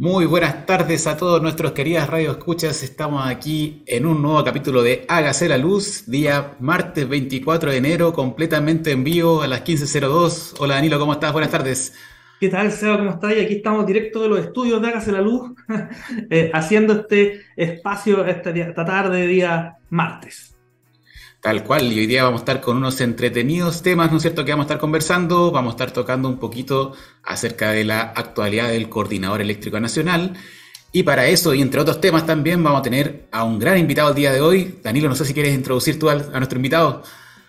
Muy buenas tardes a todos nuestros queridas radio escuchas. Estamos aquí en un nuevo capítulo de Hágase la Luz, día martes 24 de enero, completamente en vivo a las 15.02. Hola Danilo, ¿cómo estás? Buenas tardes. ¿Qué tal, Seba? ¿Cómo estás? Y aquí estamos directo de los estudios de Hágase la Luz, eh, haciendo este espacio esta, tarde de día martes. Tal cual, y hoy día vamos a estar con unos entretenidos temas, ¿no es cierto?, que vamos a estar conversando, vamos a estar tocando un poquito acerca de la actualidad del Coordinador Eléctrico Nacional. Y para eso, y entre otros temas también, vamos a tener a un gran invitado el día de hoy. Danilo, no sé si quieres introducir tú a nuestro invitado.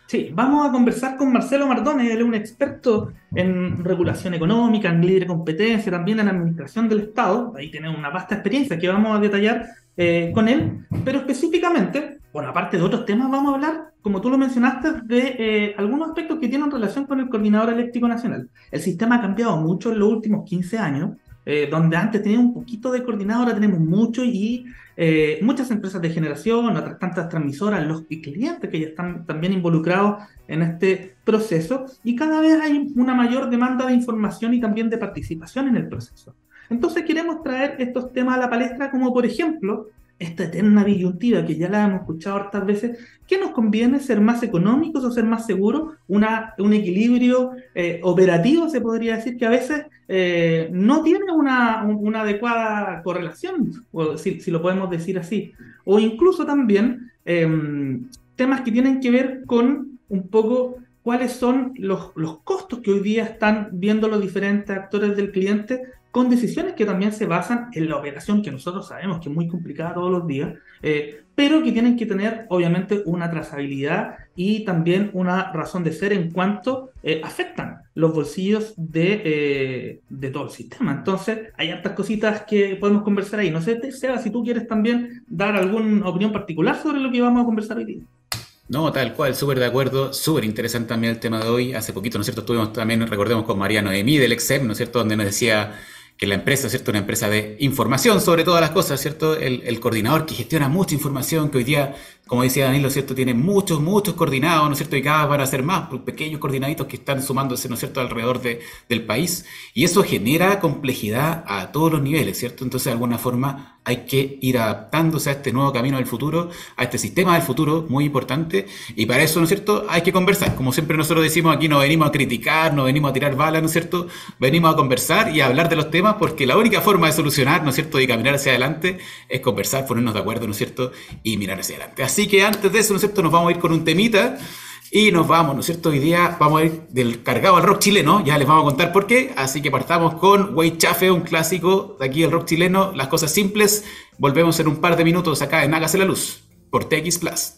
Sí, vamos a conversar con Marcelo Mardones, él es un experto en regulación económica, en libre competencia, también en administración del Estado. Ahí tiene una vasta experiencia que vamos a detallar eh, con él, pero específicamente bueno, aparte de otros temas, vamos a hablar, como tú lo mencionaste, de eh, algunos aspectos que tienen relación con el Coordinador Eléctrico Nacional. El sistema ha cambiado mucho en los últimos 15 años, eh, donde antes teníamos un poquito de coordinador, ahora tenemos mucho y eh, muchas empresas de generación, otras tantas transmisoras, los clientes que ya están también involucrados en este proceso y cada vez hay una mayor demanda de información y también de participación en el proceso. Entonces queremos traer estos temas a la palestra como por ejemplo esta eterna disyuntiva que ya la hemos escuchado hartas veces, ¿qué nos conviene ser más económicos o ser más seguros? Una, un equilibrio eh, operativo, se podría decir, que a veces eh, no tiene una, una, adecuada correlación, si, si, lo podemos decir así. O incluso también em, temas que tienen que ver con un poco cuáles son los, los costos que hoy día están viendo los diferentes actores del cliente con decisiones que también se basan en la operación que nosotros sabemos que es muy complicada todos los días, eh, pero que tienen que tener obviamente una trazabilidad y también una razón de ser en cuanto eh, afectan los bolsillos de, eh, de, todo el sistema. Entonces, hay hartas cositas que podemos conversar ahí. No sé, Seba, si tú quieres también dar alguna opinión particular sobre lo que vamos a conversar hoy día. No, tal cual, súper de acuerdo, súper interesante también el tema de hoy. Hace poquito, ¿no es cierto? Estuvimos también, recordemos, con Mariano Emi del EXEM, ¿no es cierto? Donde nos decía que la empresa, ¿cierto? Una empresa de información sobre todas las cosas, ¿cierto? El, el, coordinador que gestiona mucha información, que hoy día, como decía Danilo, ¿cierto? Tiene muchos, muchos coordinados, ¿no es cierto? Y cada vez van a ser más, pues, pequeños coordinaditos que están sumándose, ¿no es cierto?, alrededor de, del país. Y eso genera complejidad a todos los niveles, ¿cierto? Entonces, de alguna forma, hay que ir adaptándose a este nuevo camino del futuro, a este sistema del futuro, muy importante. Y para eso, ¿no es cierto?, hay que conversar. Como siempre nosotros decimos, aquí no venimos a criticar, no venimos a tirar balas, ¿no es cierto? Venimos a conversar y a hablar de los temas porque la única forma de solucionar, ¿no es cierto?, de caminar hacia adelante es conversar, ponernos de acuerdo, ¿no es cierto?, y mirar hacia adelante. Así que antes de eso, ¿no nos vamos a ir con un temita. Y nos vamos, ¿no es cierto? Hoy día vamos a ir del cargado al rock chileno, ya les vamos a contar por qué. Así que partamos con Way Chafe, un clásico de aquí del rock chileno, las cosas simples. Volvemos en un par de minutos acá en Hágase la Luz, por TX Plus.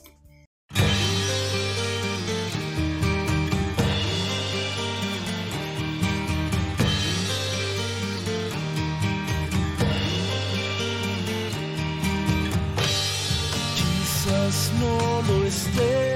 No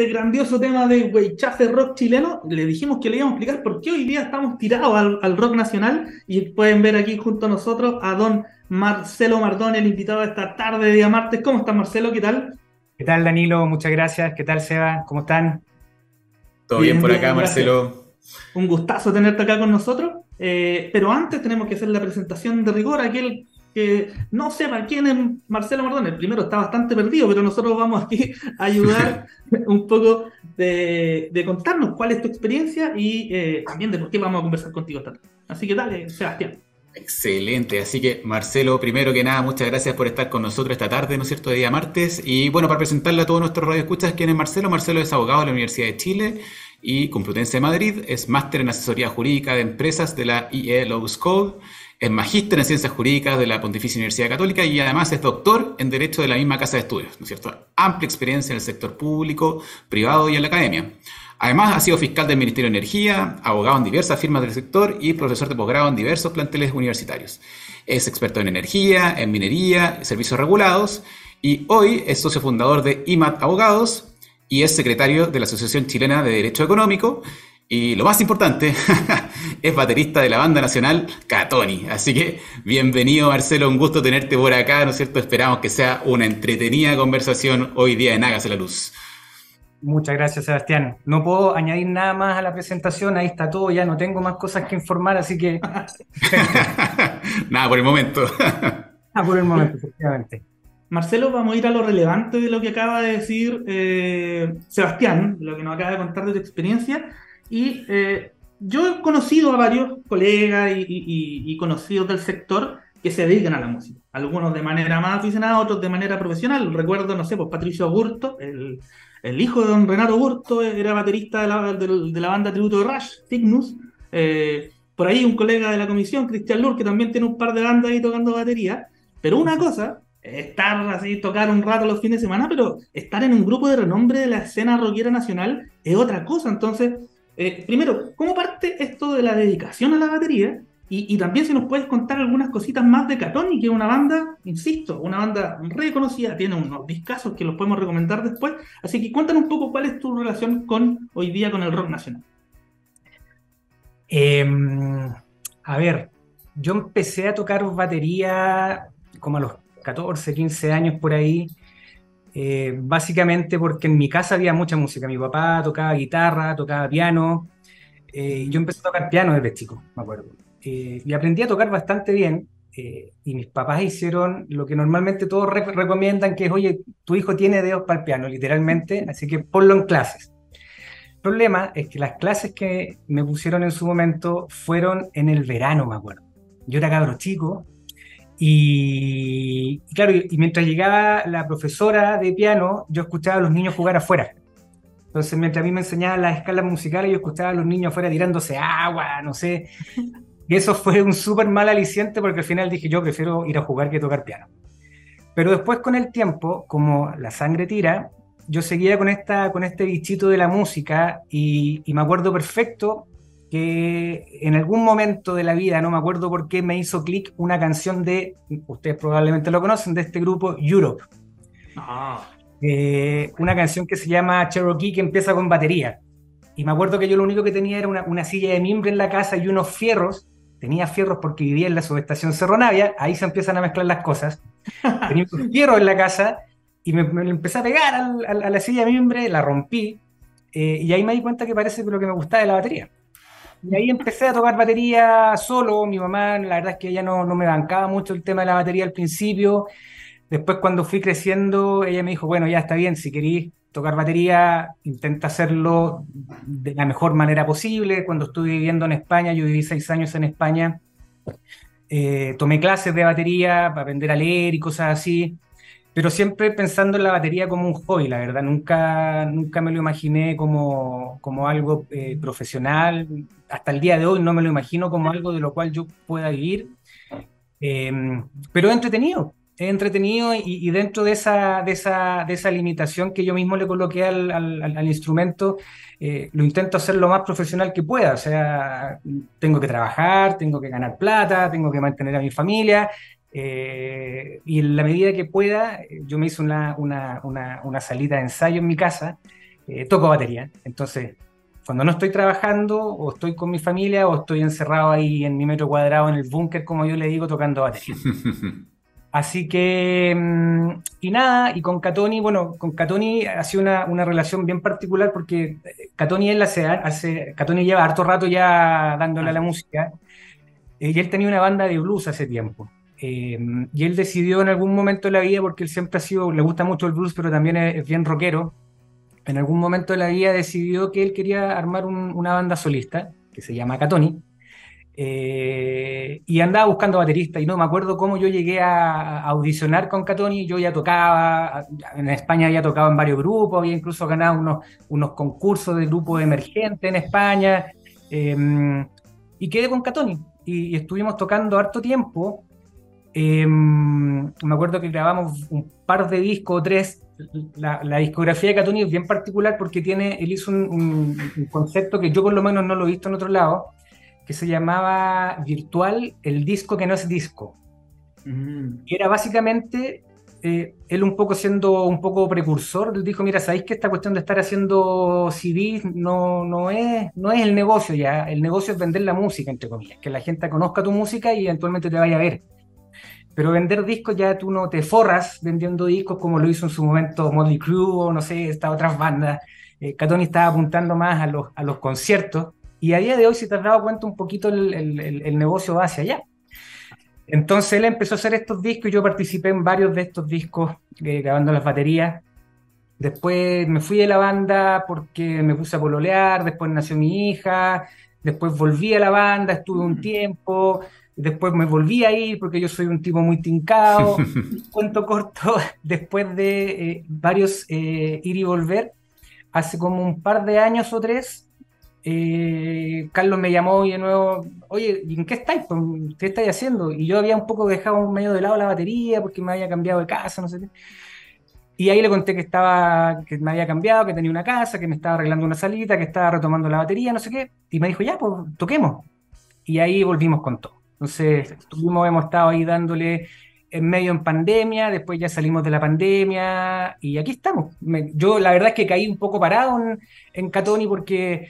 este grandioso tema de weichafe rock chileno, le dijimos que le íbamos a explicar por qué hoy día estamos tirados al, rock nacional y pueden ver aquí junto a nosotros a don Marcelo Mardón, el invitado de esta tarde de día martes. ¿Cómo estás Marcelo? ¿Qué tal? ¿Qué tal Danilo? Muchas gracias. ¿Qué tal Seba? ¿Cómo están? Todo bien, por acá Marcelo. Un gustazo tenerte acá con nosotros. Eh, pero antes tenemos que hacer la presentación de rigor. Aquel que no sepa quién es Marcelo Mardón. El primero está bastante perdido, pero nosotros vamos aquí a ayudar un poco de, contarnos cuál es tu experiencia y eh, también de por qué vamos a conversar contigo esta tarde. Así que dale, Sebastián. Excelente, así que Marcelo, primero que nada, muchas gracias por estar con nosotros esta tarde, ¿no es cierto?, de día martes. Y bueno, para presentarle a todos nuestros radioescuchas quién es Marcelo. Marcelo es abogado de la Universidad de Chile y Complutense de Madrid, es máster en asesoría jurídica de empresas de la IE Law School es magíster en ciencias jurídicas de la Pontificia Universidad Católica y además es doctor en Derecho de la misma casa de estudios, ¿no es cierto? Amplia experiencia en el sector público, privado y en la academia. Además, ha sido fiscal del Ministerio de Energía, abogado en diversas firmas del sector y profesor de posgrado en diversos planteles universitarios. Es experto en energía, en minería, servicios regulados y hoy es socio fundador de IMAT Abogados y es secretario de la Asociación Chilena de Derecho Económico y lo más importante, es baterista de la banda nacional Catoni. Así que bienvenido Marcelo, un gusto tenerte por acá, ¿no es cierto? Esperamos que sea una entretenida conversación hoy día en Hágase la Luz. Muchas gracias Sebastián. No puedo añadir nada más a la presentación, ahí está todo, ya no tengo más cosas que informar, así que... nada, por el momento. ah, por el momento, efectivamente. Marcelo, vamos a ir a lo relevante de lo que acaba de decir eh, Sebastián, lo que nos acaba de contar de tu experiencia. Y eh, yo he conocido a varios colegas y, conocidos del sector que se dedican a la música. Algunos de manera más aficionada, otros de manera profesional. Recuerdo, no sé, pues Patricio Burto, el, hijo de don Renato Burto, era baterista de la, de, la banda tributo de Rush, Cygnus. Eh, por ahí un colega de la comisión, Cristian Lur, que también tiene un par de bandas ahí tocando batería. Pero una cosa estar así, tocar un rato los fines de semana, pero estar en un grupo de renombre de la escena rockera nacional es otra cosa. Entonces, eh, primero, ¿cómo parte esto de la dedicación a la batería? Y, también si nos puedes contar algunas cositas más de Catoni, que es una banda, insisto, una banda reconocida, tiene unos discazos que los podemos recomendar después. Así que cuéntanos un poco cuál es tu relación con hoy día con el rock nacional. Em, a ver, yo empecé a tocar batería como a los 14, 15 años por ahí. Eh, básicamente porque en mi casa había mucha música. Mi papá tocaba guitarra, tocaba piano. Eh, yo empecé a tocar piano desde chico, me acuerdo. Eh, y aprendí a tocar bastante bien. y mis papás hicieron lo que normalmente todos recomiendan, que es, oye, tu hijo tiene dedos para el piano, literalmente, así que ponlo en clases. El problema es que las clases que me pusieron en su momento fueron en el verano, me acuerdo. Yo era cabro chico, y, claro, y, mientras llegaba la profesora de piano, yo escuchaba a los niños jugar afuera. Entonces, mientras a mí me enseñaban las escalas musicales, yo escuchaba a los niños afuera tirándose agua, no sé. Y eso fue un súper mal aliciente porque al final dije, yo prefiero ir a jugar que tocar piano. Pero después con el tiempo, como la sangre tira, yo seguía con, esta, con este bichito de la música y, y me acuerdo perfecto que en algún momento de la vida, no me acuerdo por qué, me hizo clic una canción de, ustedes probablemente lo conocen, de este grupo Europe. Ah. Eh, una canción que se llama Cherokee que empieza con batería. Y me acuerdo que yo lo único que tenía era una, silla de mimbre en la casa y unos fierros. Tenía fierros porque vivía en la subestación Cerro Navia, ahí se empiezan a mezclar las cosas. Tenía un fierro en la casa y me, empecé a pegar a la silla de mimbre, la rompí. Eh, y ahí me di cuenta que parece que lo que me gustaba de la batería. Y ahí empecé a tocar batería solo. Mi mamá, la verdad es que ella no, no me bancaba mucho el tema de la batería al principio. Después, cuando fui creciendo, ella me dijo: Bueno, ya está bien, si queréis tocar batería, intenta hacerlo de la mejor manera posible. Cuando estuve viviendo en España, yo viví seis años en España, eh, tomé clases de batería para aprender a leer y cosas así pero siempre pensando en la batería como un hobby, la verdad, nunca, nunca me lo imaginé como, como algo eh, profesional, hasta el día de hoy no me lo imagino como algo de lo cual yo pueda vivir, em, pero es entretenido, es entretenido y, dentro de esa, de, esa, de esa limitación que yo mismo le coloqué al, al, instrumento, eh, lo intento hacer lo más profesional que pueda, o sea, tengo que trabajar, tengo que ganar plata, tengo que mantener a mi familia, Eh, y en la medida que pueda, yo me hice una, una, una, una salita de ensayo en mi casa, eh, toco batería. Entonces, cuando no estoy trabajando, o estoy con mi familia, o estoy encerrado ahí en mi metro cuadrado en el búnker, como yo le digo, tocando batería. Así que, mm, y nada, y con Catoni, bueno, con Catoni ha sido una, una relación bien particular porque eh, Catoni él hace, hace, Catoni lleva harto rato ya dándole a la música, eh, y él tenía una banda de blues hace tiempo. Eh, y él decidió en algún momento de la vida, porque él siempre ha sido, le gusta mucho el blues, pero también es, es bien rockero, en algún momento de la vida decidió que él quería armar un- una banda solista, que se llama Catoni, eh, y andaba buscando baterista y no me acuerdo cómo yo llegué a, a audicionar con Catoni, yo ya tocaba, en España había tocado en varios grupos, había incluso ganado unos, unos concursos de grupos emergentes en España, eh, y quedé con Catoni, y, y estuvimos tocando harto tiempo, Eh, me acuerdo que grabamos un par de discos o tres, la, la discografía de Catoni es bien particular porque tiene, él hizo un, un- un concepto que yo por lo menos no lo he visto en otro lado, que se llamaba virtual el disco que no es disco. Mm. Era básicamente eh, él un poco siendo un poco precursor, dijo, mira, ¿sabéis que esta cuestión de estar haciendo CDs no, no, es, no es el negocio ya? El negocio es vender la música, entre comillas, que la gente conozca tu música y eventualmente te vaya a ver. Pero vender discos ya tú no te forras vendiendo discos como lo hizo en su momento Motley Crue o no sé, estas otras bandas. Eh, Catoni estaba apuntando más a los, a los conciertos y a día de hoy, si te has dado cuenta, un poquito el, el- el- negocio va hacia allá. Entonces él empezó a hacer estos discos y yo participé en varios de estos discos eh, grabando las baterías. Después me fui de la banda porque me puse a pololear, después nació mi hija, después volví a la banda, estuve un tiempo, después me volví a ir porque yo soy un tipo muy tincado. Cuento corto, después de eh, varios eh, ir y volver, hace como un par de años o tres, eh, Carlos me llamó y de nuevo, oye, ¿y en qué estáis? Pues, ¿Qué estáis haciendo? Y yo había un poco dejado medio de lado la batería porque me había cambiado de casa, no sé qué. Y ahí le conté que estaba, que me había cambiado, que tenía una casa, que me estaba arreglando una salita, que estaba retomando la batería, no sé qué. Y me dijo, ya, pues toquemos. Y ahí volvimos con todo. Entonces, estuvimos, hemos estado ahí dándole en medio en pandemia, después ya salimos de la pandemia y aquí estamos. Yo la verdad es que caí un poco parado en, en Catoni porque,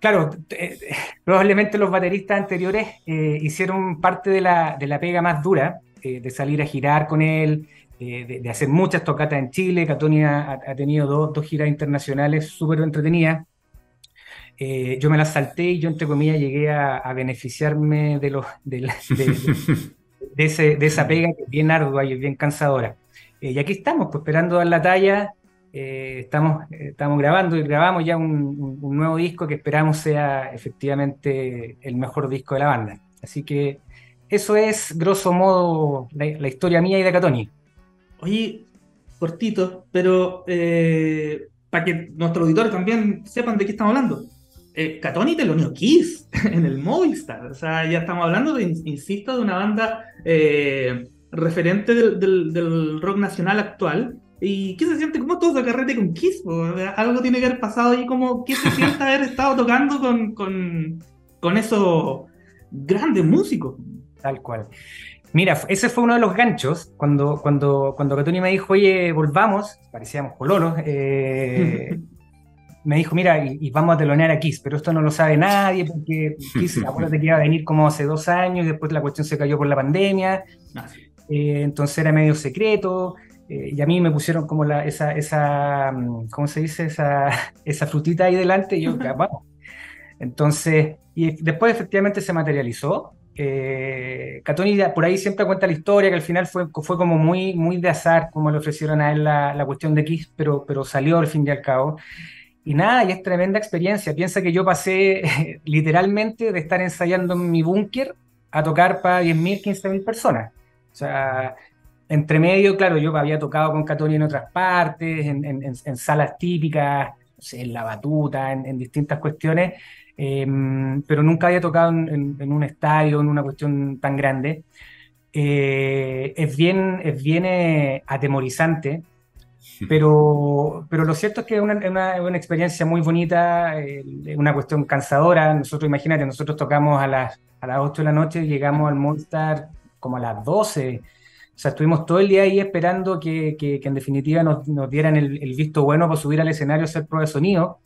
claro, eh, probablemente los bateristas anteriores eh, hicieron parte de la, de la pega más dura, eh, de salir a girar con él, de, hacer muchas tocatas en Chile. Catoni ha, ha tenido dos, dos giras internacionales súper entretenidas. Eh, yo me las salté y yo, entre comillas, llegué a, a beneficiarme de, los, de, la- de- de- ese- de esa pega que es bien ardua y es bien cansadora. Eh, y aquí estamos, pues, esperando dar la talla. eh, estamos, eh, estamos grabando y grabamos ya un, un- un nuevo disco que esperamos sea efectivamente el mejor disco de la banda. Así que eso es, grosso modo, la, la historia mía y de Catoni. Oye, cortito, pero eh, para que nuestros auditores también sepan de qué estamos hablando. Eh, Catoni te lo unió Kiss en el Movistar. O sea, ya estamos hablando, de, insisto, de una banda eh, referente del, del- del rock nacional actual. ¿Y qué se siente? ¿Cómo todo de carrete con Kiss? Algo tiene que haber pasado ahí, como ¿qué se siente haber estado tocando con, con, con esos grandes músicos? Tal cual. Mira, ese fue uno de los ganchos cuando, cuando, cuando Catoni me dijo, oye, volvamos, parecíamos cololos, eh, me dijo, mira, y, y vamos a telonear a Kiss, pero esto no lo sabe nadie porque Kiss, acuérdate que iba a venir como hace dos años y después la cuestión se cayó por la pandemia, Ah, sí. eh, entonces era medio secreto. eh, y a mí me pusieron como la, esa, esa, mm, ¿cómo se dice? Esa, esa frutita ahí delante y yo, "Ya, vamos. Entonces, y después efectivamente se materializó. Eh, Catoni por ahí siempre cuenta la historia, que al final fue, fue como muy, muy de azar, como le ofrecieron a él la, la cuestión de Kiss, pero, pero salió al fin y al cabo. Y nada, y es tremenda experiencia. Piensa que yo pasé literalmente de estar ensayando en mi búnker a tocar para 10.000, 15.000 personas. O sea, entre medio, claro, yo había tocado con Catoni en otras partes, en, en- en- salas típicas, en la batuta, en, en distintas cuestiones, eh, pero nunca había tocado en un estadio, en una cuestión tan grande. Eh, es bien, es bien eh, atemorizante, pero, pero lo cierto es que es una, una- experiencia muy bonita, eh, una cuestión cansadora. Nosotros, imagínate, nosotros tocamos a las, a las 8 de la noche, llegamos al Movistar como a las 12. O sea, estuvimos todo el día ahí esperando que, que- en definitiva nos, nos dieran el, visto bueno para subir al escenario a hacer prueba de sonido.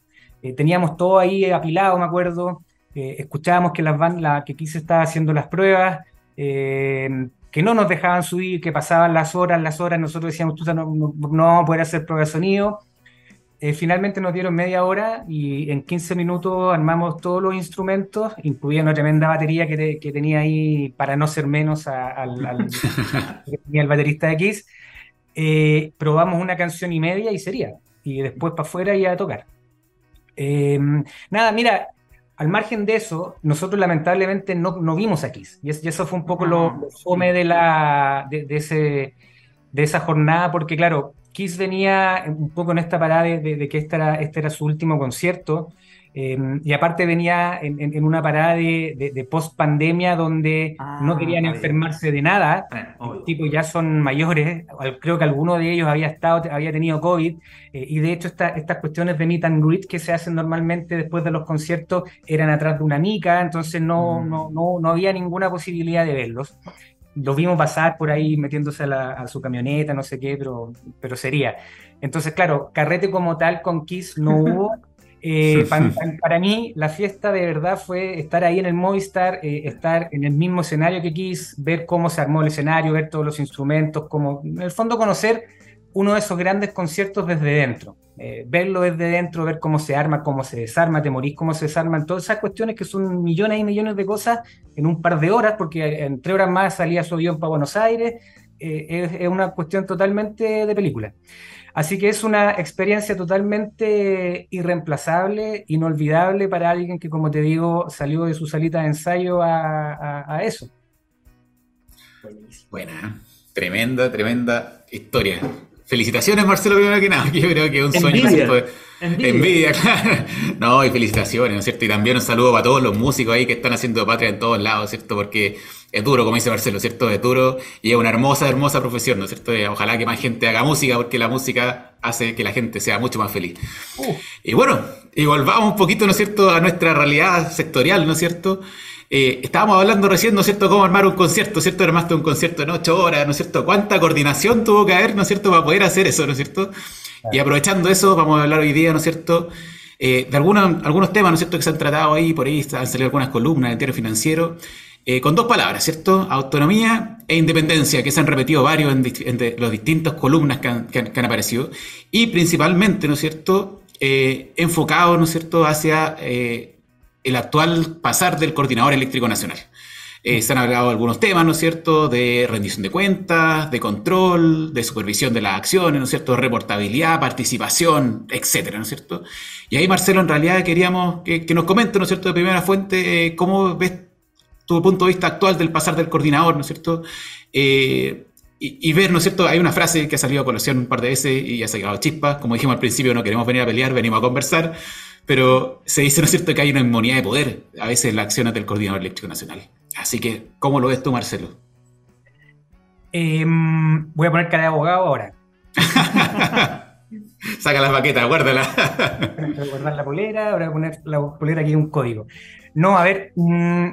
Eh, teníamos todo ahí apilado, me acuerdo. Eh, escucábamos que las van- la, que Kiss estaba haciendo las pruebas, eh, que no nos dejaban subir, que pasaban las horas, las horas. Nosotros decíamos, tú no, no, no vamos a poder hacer prueba de sonido. Eh, finalmente nos dieron media hora y en 15 minutos armamos todos los instrumentos, incluida una tremenda batería que, te- que tenía ahí, para no ser menos, a- al, al- que tenía el baterista de Kiss. Eh, probamos una canción y media y sería. Y después para afuera y a tocar. Eh, nada, mira, al margen de eso, nosotros lamentablemente no, no vimos a Kiss. Y, es- y eso fue un poco lo, lo fome de, la, de, de ese, de esa jornada, porque claro, Kiss venía un poco en esta parada de, de- de que este era, este era su último concierto. Eh, y aparte venía en, en- en una parada de, de- de post-pandemia donde Ah, no querían enfermarse de nada. Eh, Los tipos ya son mayores, creo que alguno de ellos había estado, había tenido COVID, eh, y de hecho esta- estas cuestiones de meet and greet que se hacen normalmente después de los conciertos eran atrás de una mica, entonces no, Mm. no, no, no había ninguna posibilidad de verlos. Los vimos pasar por ahí metiéndose a, la- a su camioneta, no sé qué, pero, pero sería. Entonces, claro, carrete como tal con Kiss no hubo. Eh, pa- pa- para mí, la fiesta de verdad fue estar ahí en el Movistar, eh, estar en el mismo escenario que Kiss, ver cómo se armó el escenario, ver todos los instrumentos, como en el fondo conocer uno de esos grandes conciertos desde dentro. Eh, verlo desde dentro, ver cómo se arma, cómo se desarma, te morís, cómo se desarman, todas esas cuestiones que son millones y millones de cosas en un par de horas, porque en tres horas más salía su avión para Buenos Aires, eh, es, es una cuestión totalmente de película. Así que es una experiencia totalmente irreemplazable, inolvidable para alguien que, como te digo, salió de su salita de ensayo a, a- a eso. Buena, tremenda, tremenda historia. Felicitaciones, Marcelo, primero que nada, que yo creo que es un sueño. Envidia. Envidia, claro. No, y felicitaciones, ¿no es cierto? Y también un saludo para todos los músicos ahí que están haciendo patria en todos lados, ¿cierto? Porque es duro, como dice Marcelo, ¿cierto? Es duro y es una hermosa, hermosa profesión, ¿no es cierto? Y ojalá que más gente haga música porque la música hace que la gente sea mucho más feliz. Y bueno, y volvamos un poquito, ¿no es cierto?, a nuestra realidad sectorial, ¿no es cierto? Eh, estábamos hablando recién, ¿no es cierto?, cómo armar un concierto, ¿cierto? Armaste un concierto en ocho horas, ¿no es cierto? ¿Cuánta coordinación tuvo que haber, ¿no es cierto?, para poder hacer eso, ¿no es cierto? Y aprovechando eso, vamos a hablar hoy día, ¿no es cierto?, eh, de algunos, algunos temas, ¿no es cierto?, que se han tratado ahí, por ahí han salido algunas columnas del diario financiero, eh, con dos palabras, ¿cierto? Autonomía e independencia, que se han repetido varios en, en de- los columnas que han, aparecido, y principalmente, ¿no es cierto?, eh, ¿no es cierto?, hacia eh, el actual pasar del coordinador eléctrico nacional. Eh, se han hablado algunos temas, ¿no es cierto?, de rendición de cuentas, de control, de supervisión de las acciones, ¿no es cierto?, reportabilidad, participación, etcétera, ¿no es cierto? Y ahí, Marcelo, en realidad queríamos que, que nos comente, ¿no es cierto?, de primera fuente, eh, cómo ves tu punto de vista actual del pasar del coordinador, ¿no es cierto? Eh, y, y ver, ¿no es cierto? Hay una frase que ha salido a colación un par de veces y ha sacado chispas. Como dijimos al principio, no queremos venir a pelear, venimos a conversar. Pero se dice, ¿no es cierto?, que hay una inmunidad de poder a veces en las acciones del coordinador eléctrico nacional. Así que, ¿cómo lo ves tú, Marcelo? Em, voy a poner cara de abogado ahora. Saca las baquetas, guárdala. Voy a guardar la polera, voy a poner la polera aquí un código. No, a ver, mm,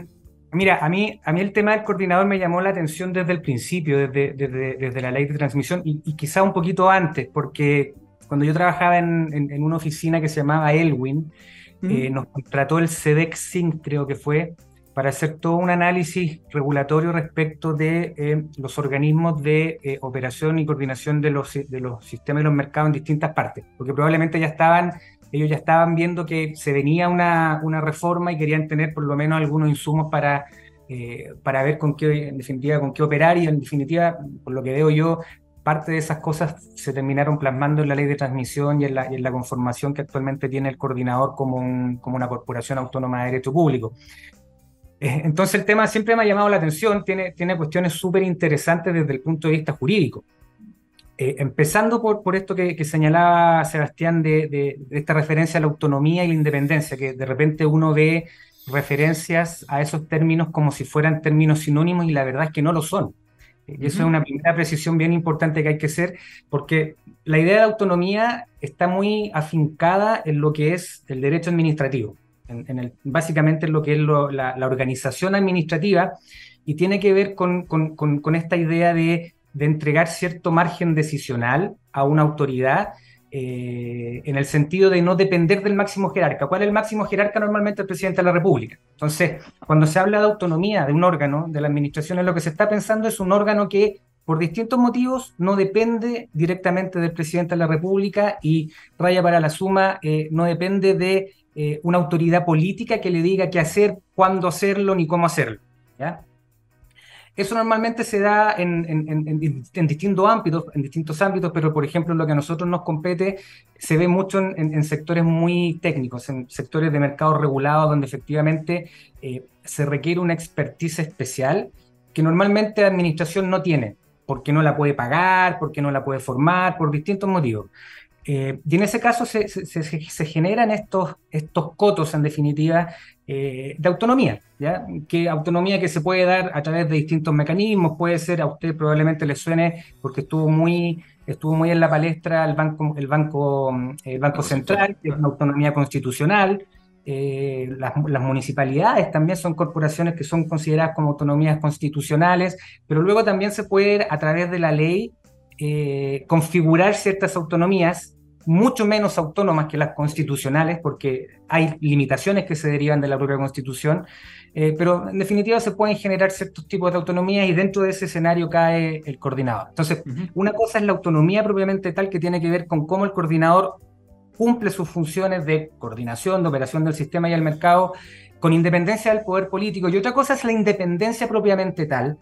mira, a mí, a mí el tema del coordinador me llamó la atención desde el principio, desde, desde, desde la ley de transmisión y, y quizá un poquito antes, porque cuando yo trabajaba en, en- en una oficina que se llamaba Elwin, eh, nos contrató el SEDEXIN, creo que fue, para hacer todo un análisis regulatorio respecto de eh, los organismos de eh, operación y coordinación de los, de los sistemas y los mercados en distintas partes, porque probablemente ya estaban, ellos ya estaban viendo que se venía una, una reforma y querían tener por lo menos algunos insumos para, eh, para ver con qué, en definitiva, con qué operar y en definitiva, por lo que veo yo, parte de esas cosas se terminaron plasmando en la ley de transmisión y en la, conformación que actualmente tiene el coordinador como, un- como una corporación autónoma de derecho público. Eh, Entonces el tema siempre me ha llamado la atención, tiene, cuestiones súper interesantes desde el punto de vista jurídico. Eh, empezando por, esto que, señalaba Sebastián de esta referencia a la autonomía y la independencia, que de repente uno ve referencias a esos términos como si fueran términos sinónimos y la verdad es que no lo son. Y eso es una primera precisión bien importante que hay que hacer, porque la idea de autonomía está muy afincada en lo que es el derecho administrativo, en, en el, básicamente en lo que es lo- la, la organización administrativa, y tiene que ver con, con, con, con esta idea de, de, entregar cierto margen decisional a una autoridad eh, en el sentido de no depender del máximo jerarca. ¿Cuál es el máximo jerarca? Normalmente el presidente de la República. Entonces, cuando se habla de autonomía de un órgano, de la administración, lo que se está pensando es un órgano que por distintos motivos no depende directamente del presidente de la República y raya para la suma, eh, no depende de eh, una autoridad política que le diga qué hacer, cuándo hacerlo ni cómo hacerlo. ¿ya? Eso normalmente se da en, distintos ámbitos, en distintos ámbitos, pero por ejemplo lo que a nosotros nos compete se ve mucho en, sectores muy técnicos, en sectores de mercado regulado, donde efectivamente eh, se requiere una expertise especial que normalmente la administración no tiene, porque no la puede pagar, porque no la puede formar, por distintos motivos. Eh, y en ese caso se, se, se, generan estos, estos cotos, en definitiva, eh, de autonomía, ¿ya? Que autonomía que se puede dar a través de distintos mecanismos, puede ser, a usted probablemente le suene, porque estuvo muy, estuvo muy en la palestra el Banco, el banco, el banco Central, que es una autonomía constitucional, eh, las, las, municipalidades también son corporaciones que son consideradas como autonomías constitucionales, pero luego también se puede, a través de la ley, eh, configurar ciertas autonomías mucho menos autónomas que las constitucionales, porque hay limitaciones que se derivan de la propia constitución, eh, pero en definitiva se pueden generar ciertos tipos de autonomía y dentro de ese escenario cae el coordinador. Entonces, uh -huh. una cosa es la autonomía propiamente tal que tiene que ver con cómo el coordinador cumple sus funciones de coordinación, de operación del sistema y el mercado, con independencia del poder político, y otra cosa es la independencia propiamente tal,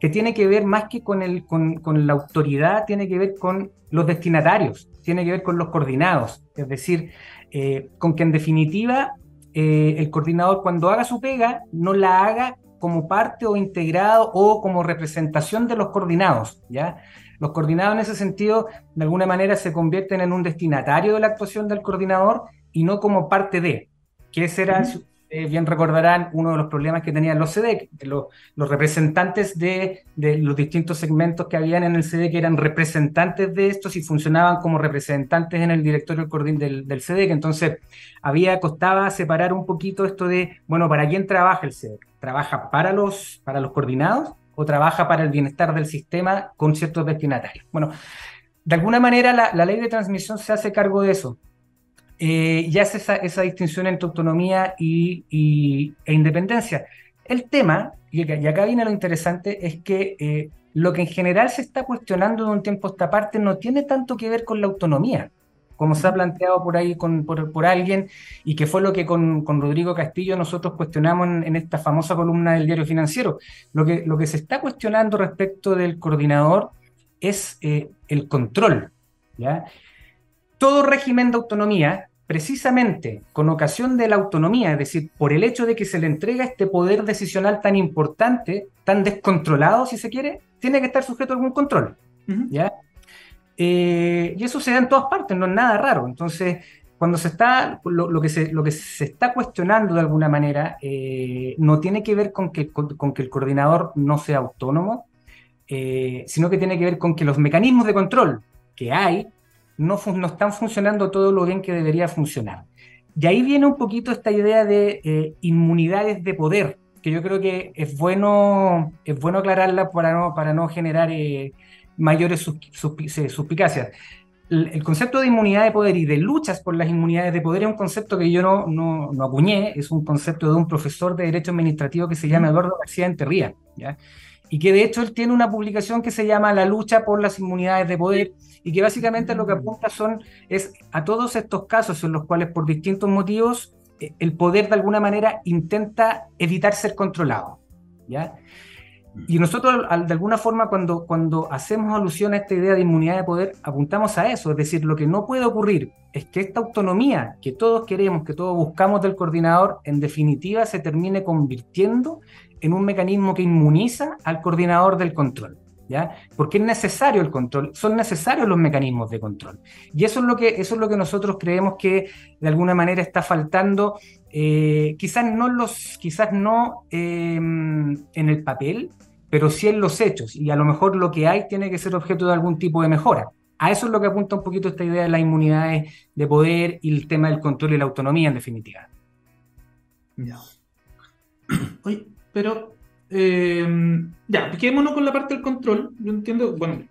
que tiene que ver más que con, el, con, con, la autoridad, tiene que ver con los destinatarios, tiene que ver con los coordinados, es decir, eh, con que en definitiva eh, el coordinador cuando haga su pega no la haga como parte o integrado o como representación de los coordinados, ¿ya? Los coordinados en ese sentido, de alguna manera, se convierten en un destinatario de la actuación del coordinador y no como parte de, que ese era, eh, bien recordarán, uno de los problemas que tenían los CDEC, los, los representantes de, los distintos segmentos que habían en el CDEC eran representantes de estos y funcionaban como representantes en el directorio del, del CDEC. Entonces, había, costaba separar un poquito esto de, bueno, ¿para quién trabaja el CDEC? ¿Trabaja para los, para los coordinados o trabaja para el bienestar del sistema con ciertos destinatarios? Bueno, de alguna manera la ley de transmisión se hace cargo de eso eh, ya hace esa, esa, distinción entre autonomía y, y, e independencia. El tema, y, y, acá viene lo interesante, es que eh, lo que en general se está cuestionando de un tiempo a esta parte no tiene tanto que ver con la autonomía, como se ha planteado por ahí con, por, por, alguien, y que fue lo que con, con Rodrigo Castillo nosotros cuestionamos en, en, esta famosa columna del diario financiero. Lo que, lo que se está cuestionando respecto del coordinador es eh, el control. ¿ya? Todo régimen de autonomía, precisamente con ocasión de la autonomía, es decir, por el hecho de que se le entrega este poder decisional tan importante, tan descontrolado, si se quiere, tiene que estar sujeto a algún control. Uh -huh. ¿ya? Eh, y eso se da en todas partes, no es nada raro. Entonces, cuando se está, lo, lo, que, se, lo que se está cuestionando de alguna manera, eh, no tiene que ver con que, con, con, que el coordinador no sea autónomo, eh, sino que tiene que ver con que los mecanismos de control que hay no, no, están funcionando todo lo bien que debería funcionar. Y ahí viene un poquito esta idea de eh, inmunidades de poder, que yo creo que es bueno, es bueno aclararla para no, para no generar eh, mayores sus, sus, suspicacias. El, el, concepto de inmunidad de poder y de luchas por las inmunidades de poder es un concepto que yo no, no, no acuñé, es un concepto de un profesor de Derecho Administrativo que se llama Eduardo García Enterría, ¿ya? Y que de hecho él tiene una publicación que se llama La lucha por las inmunidades de poder y que básicamente lo que apunta son es a todos estos casos en los cuales por distintos motivos eh, el poder de alguna manera intenta evitar ser controlado, ¿ya? Y nosotros de alguna forma cuando, cuando hacemos alusión a esta idea de inmunidad de poder apuntamos a eso, es decir, lo que no puede ocurrir es que esta autonomía que todos queremos, que todos buscamos del coordinador, en definitiva se termine convirtiendo en un mecanismo que inmuniza al coordinador del control. ¿Ya? Porque es necesario el control, son necesarios los mecanismos de control. Y eso es lo que, eso es lo que nosotros creemos que de alguna manera está faltando, eh, quizás no, los, quizás no eh, en el papel, pero sí en los hechos. Y a lo mejor lo que hay tiene que ser objeto de algún tipo de mejora. A eso es lo que apunta un poquito esta idea de las inmunidades de poder y el tema del control y la autonomía, en definitiva. Ya. Oye, pero eh, ya, quedémonos con la parte del control. Yo entiendo, bueno,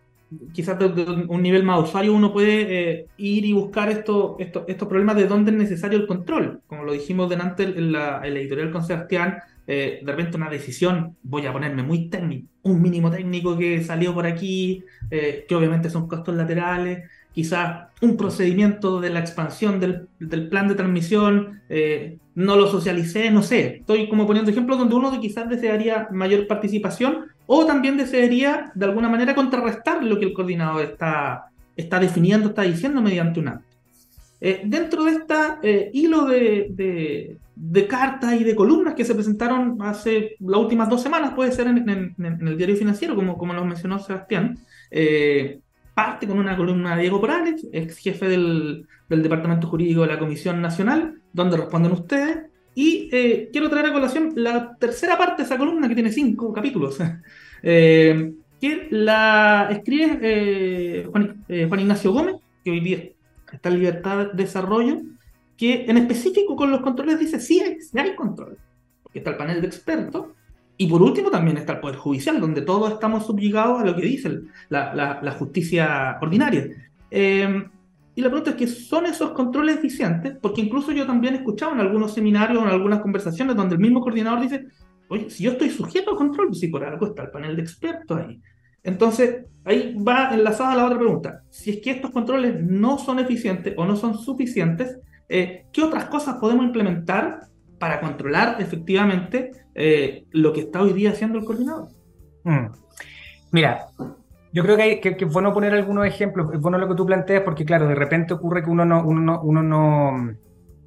quizás desde un nivel más usuario uno puede eh, ir y buscar esto, esto- estos problemas de dónde es necesario el control. Como lo dijimos delante en la, en editorial con Sebastián, eh, de repente una decisión, voy a ponerme muy técnico, un mínimo técnico que salió por aquí, eh, que obviamente son costos laterales, quizás un procedimiento de la expansión del, del plan de transmisión, eh, no lo socialicé, no sé, estoy como poniendo ejemplos donde uno quizás desearía mayor participación o también desearía de alguna manera contrarrestar lo que el coordinador está, está definiendo, está diciendo mediante un acto. Eh, dentro de este hilo de, de- cartas y de columnas que se presentaron hace las últimas dos semanas, puede ser en el diario financiero, como, como lo mencionó Sebastián, eh, parte con una columna de Diego Morales, ex jefe del, del Departamento Jurídico de la Comisión Nacional, donde responden ustedes. Y eh, quiero traer a colación la tercera parte de esa columna, que tiene cinco capítulos, eh, que la escribe eh, Juan, eh, Juan Ignacio Gómez, que hoy día está en libertad de desarrollo, que en específico con los controles dice sí hay, sí hay control, porque está el panel de expertos, y por último también está el Poder Judicial, donde todos estamos subyugados a lo que dice la, justicia ordinaria. Eh, y la pregunta es que son esos controles eficientes, porque incluso yo también he escuchado en algunos seminarios, en algunas conversaciones, donde el mismo coordinador dice, oye, si yo estoy sujeto a control, si por algo está el panel de expertos ahí. Entonces, ahí va enlazada la otra pregunta. Si es que estos controles no son eficientes o no son suficientes, eh, ¿qué otras cosas podemos implementar para controlar efectivamente eh, lo que está hoy día haciendo el coordinador? Mm. Mira, yo creo que, hay, que, que es bueno poner algunos ejemplos, es bueno lo que tú planteas porque claro, de repente ocurre que uno no, uno no, uno no,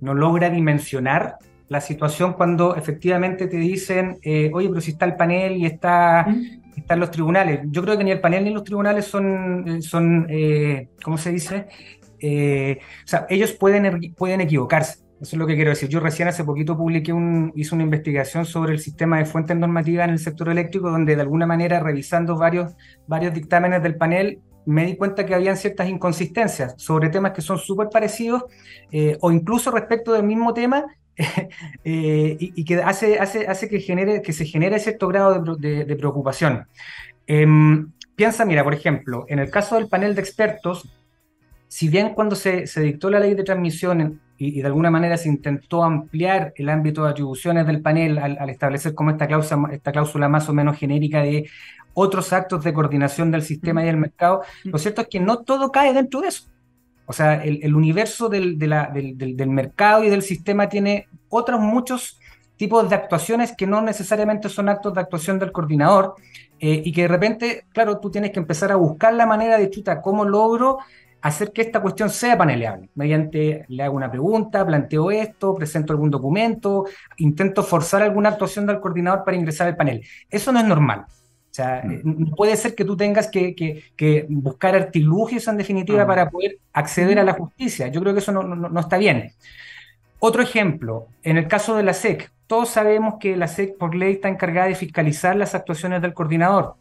no logra dimensionar la situación cuando efectivamente te dicen, eh, oye, pero si está el panel y está, están los tribunales. Yo creo que ni el panel ni los tribunales son, eh, son eh, ¿cómo se dice? Eh, o sea, ellos pueden, pueden equivocarse. Eso es lo que quiero decir. Yo recién hace poquito publiqué un, hice una investigación sobre el sistema de fuentes normativas en el sector eléctrico, donde de alguna manera, revisando varios, varios dictámenes del panel, me di cuenta que habían ciertas inconsistencias sobre temas que son súper parecidos eh, o incluso respecto del mismo tema eh, y, que hace, hace, hace que, genere, que se genere cierto grado de preocupación. Em, piensa, mira, por ejemplo, en el caso del panel de expertos, si bien cuando se, se dictó la ley de transmisión y, y de alguna manera se intentó ampliar el ámbito de atribuciones del panel al, al establecer como esta cláusula, esta cláusula más o menos genérica de otros actos de coordinación del sistema y del mercado, lo cierto es que no todo cae dentro de eso. O sea, el, el universo del, de la- del- del- del mercado y del sistema tiene otros muchos tipos de actuaciones que no necesariamente son actos de actuación del coordinador eh, y que de repente, claro, tú tienes que empezar a buscar la manera de chuta, cómo logro hacer que esta cuestión sea paneleable. Mediante, le hago una pregunta, planteo esto, presento algún documento, intento forzar alguna actuación del coordinador para ingresar al panel. Eso no es normal. O sea, eh, no puede ser que tú tengas que, que- que buscar artilugios en definitiva Ah. para poder acceder a la justicia. Yo creo que eso no, no- no está bien. Otro ejemplo, en el caso de la SEC, todos sabemos que la SEC por ley está encargada de fiscalizar las actuaciones del coordinador.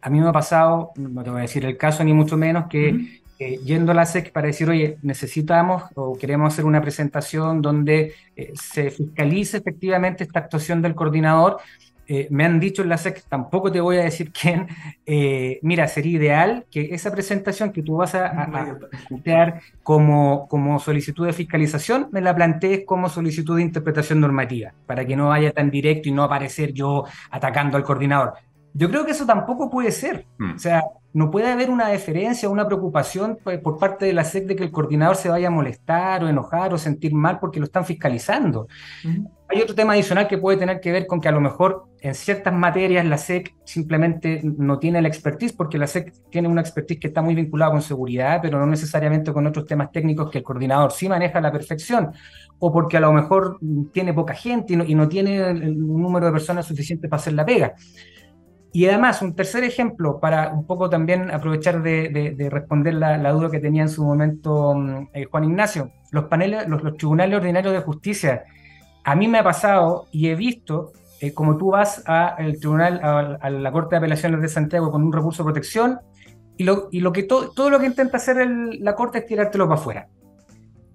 A mí me ha pasado, no te voy a decir el caso ni mucho menos, que. Eh, yendo a la SEC para decir, oye, necesitamos o queremos hacer una presentación donde eh, se fiscalice efectivamente esta actuación del coordinador. Eh, me han dicho en la SEC, tampoco te voy a decir quién, eh, mira, sería ideal que esa presentación que tú vas a, a- a plantear como, como solicitud de fiscalización, me la plantees como solicitud de interpretación normativa, para que no vaya tan directo y no aparecer yo atacando al coordinador. Yo creo que eso tampoco puede ser. Mm. O sea, no puede haber una deferencia, una preocupación pues, por parte de la SEC de que el coordinador se vaya a molestar o enojar o sentir mal porque lo están fiscalizando. Hay otro tema adicional que puede tener que ver con que a lo mejor en ciertas materias la SEC simplemente no tiene la expertise, porque la SEC tiene una expertise que está muy vinculada con seguridad, pero no necesariamente con otros temas técnicos que el coordinador sí maneja a la perfección, o porque a lo mejor tiene poca gente y no, y no tiene el número de personas suficiente para hacer la pega. Y además, un tercer ejemplo para un poco también aprovechar de, de- de responder la, la duda que tenía en su momento mm, eh, Juan Ignacio. Los paneles, los, los tribunales ordinarios de justicia, a mí me ha pasado y he visto eh, como tú vas al tribunal, a, a la Corte de Apelaciones de Santiago con un recurso de protección y lo, y lo que to- todo lo que intenta hacer el- la Corte es tirártelo para afuera.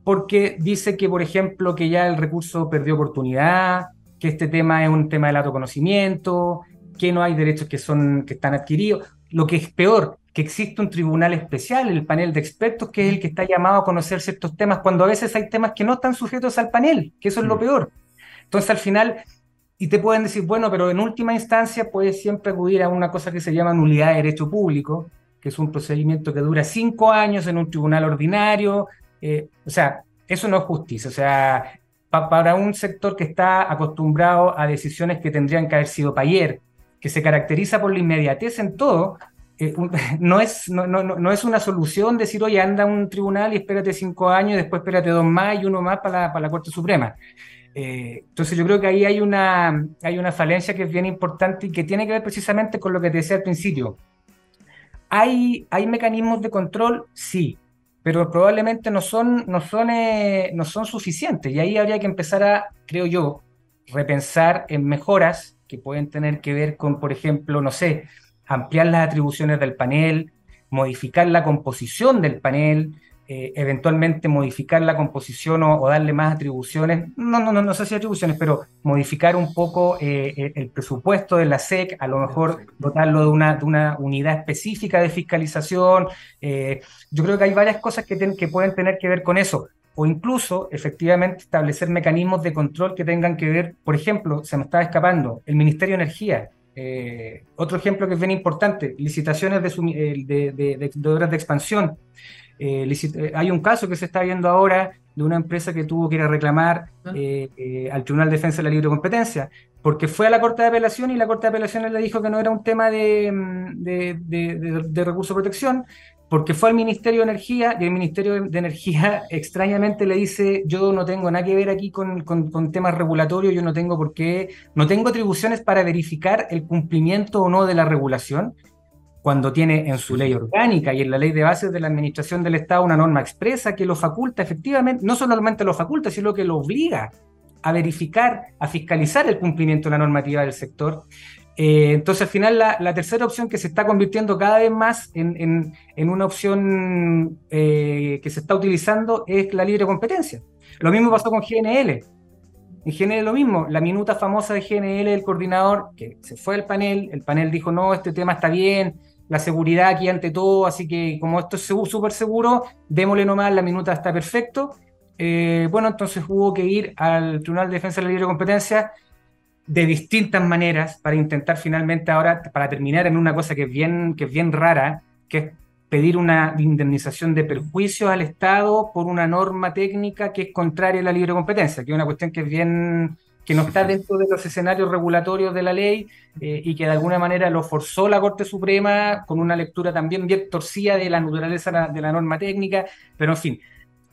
Porque dice que, por ejemplo, que ya el recurso perdió oportunidad, que este tema es un tema del autoconocimiento, que no hay derechos que, son, que están adquiridos. Lo que es peor, que existe un tribunal especial, el panel de expertos, que es el que está llamado a conocer ciertos temas, cuando a veces hay temas que no están sujetos al panel, que eso es lo Mm. peor. Entonces, al final, y te pueden decir, bueno, pero en última instancia puedes siempre acudir a una cosa que se llama nulidad de derecho público, que es un procedimiento que dura cinco años en un tribunal ordinario. eh, o sea, eso no es justicia. O sea, pa- para un sector que está acostumbrado a decisiones que tendrían que haber sido para ayer, que se caracteriza por la inmediatez en todo, eh, no, es, no, no no es una solución decir, oye, anda a un tribunal y espérate cinco años, y después espérate dos más y uno más para la, para la Corte Suprema. Eh, entonces yo creo que ahí hay una, hay una falencia que es bien importante y que tiene que ver precisamente con lo que te decía al principio. ¿Hay, hay mecanismos de control? Sí, pero probablemente no son, no, son, eh, no son suficientes. Y ahí habría que empezar a, creo yo, repensar en mejoras que pueden tener que ver con, por ejemplo, no sé, ampliar las atribuciones del panel, modificar la composición del panel, eh, eventualmente modificar la composición o, o darle más atribuciones, no, no, no, no sé si atribuciones, pero modificar un poco eh, el, el presupuesto de la SEC, a lo mejor dotarlo de una, de una unidad específica de fiscalización. eh, yo creo que hay varias cosas que, ten- que pueden tener que ver con eso. O incluso, efectivamente, establecer mecanismos de control que tengan que ver, por ejemplo, se me estaba escapando, el Ministerio de Energía. Eh, otro ejemplo que es bien importante, licitaciones de, eh, de- de- de- de obras de expansión. Eh, hay un caso que se está viendo ahora de una empresa que tuvo que ir a reclamar Ah. eh, al Tribunal de Defensa de la Libre Competencia, porque fue a la Corte de Apelación y la Corte de Apelaciones le dijo que no era un tema de, mm, de recurso de protección, porque fue al Ministerio de Energía y el Ministerio de, Energía extrañamente le dice, yo no tengo nada que ver aquí con, con- con temas regulatorios, yo no tengo por qué, no tengo atribuciones para verificar el cumplimiento o no de la regulación, cuando tiene en su ley orgánica y en la ley de bases de la administración del Estado una norma expresa que lo faculta efectivamente, no solamente lo faculta, sino que lo obliga a verificar, a fiscalizar el cumplimiento de la normativa del sector. Eh, entonces, al final, la, tercera opción que se está convirtiendo cada vez más en, una opción eh, que se está utilizando es la libre competencia. Lo mismo pasó con GNL. En GNL lo mismo, la minuta famosa de GNL del coordinador, que se fue al panel, el panel dijo, no, este tema está bien, la seguridad aquí ante todo, así que como esto es súper seguro, démosle nomás, la minuta está perfecto. Eh, bueno, entonces hubo que ir al Tribunal de Defensa de la Libre Competencia de distintas maneras para intentar finalmente ahora, para terminar en una cosa que es bien, que es bien rara, que es pedir una indemnización de perjuicios al Estado por una norma técnica que es contraria a la libre competencia, que es una cuestión que es bien que no está dentro de los escenarios regulatorios de la ley eh, y que de alguna manera lo forzó la Corte Suprema con una lectura también bien torcida de la naturaleza de la- norma técnica, pero en fin,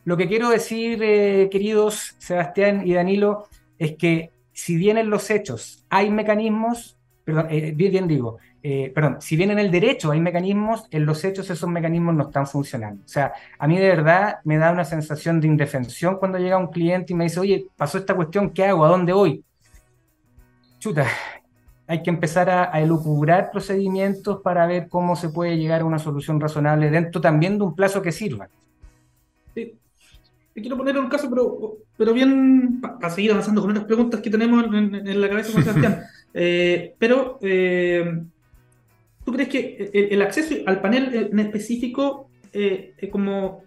lo que quiero decir, eh, queridos Sebastián y Danilo, es que si bien en los hechos hay mecanismos, perdón, eh, bien, digo, eh, perdón, si bien en el derecho hay mecanismos, en los hechos esos mecanismos no están funcionando. O sea, a mí de verdad me da una sensación de indefensión cuando llega un cliente y me dice, oye, pasó esta cuestión, ¿qué hago? ¿A dónde voy? Chuta, hay que empezar a, a elucubrar procedimientos para ver cómo se puede llegar a una solución razonable dentro también de un plazo que sirva. Sí. Te quiero poner un caso, pero, pero bien para seguir avanzando con otras preguntas que tenemos en, la cabeza con Sebastián. Eh, pero, eh, ¿tú crees que el, el acceso al panel en específico, eh, eh, como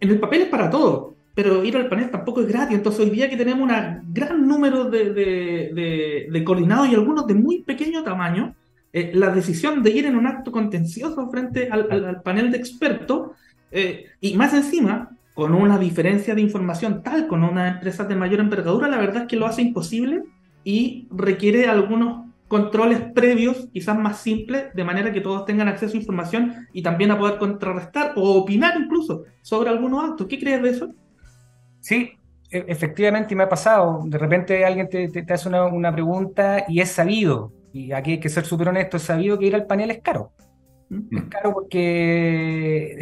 en el papel es para todo, pero ir al panel tampoco es gratis? Entonces, hoy día que tenemos un gran número de, de- de- de coordinados y algunos de muy pequeño tamaño, eh, la decisión de ir en un acto contencioso frente al, al- al panel de expertos, eh, y más encima, con una diferencia de información tal con una empresa de mayor envergadura, la verdad es que lo hace imposible y requiere algunos controles previos, quizás más simples, de manera que todos tengan acceso a información y también a poder contrarrestar o opinar incluso sobre algunos actos. ¿Qué crees de eso? Sí, e- efectivamente me ha pasado. De repente alguien te, te- te hace una, una pregunta y es sabido, y aquí hay que ser súper honesto, es sabido que ir al panel es caro. ¿Mm? Es caro porque,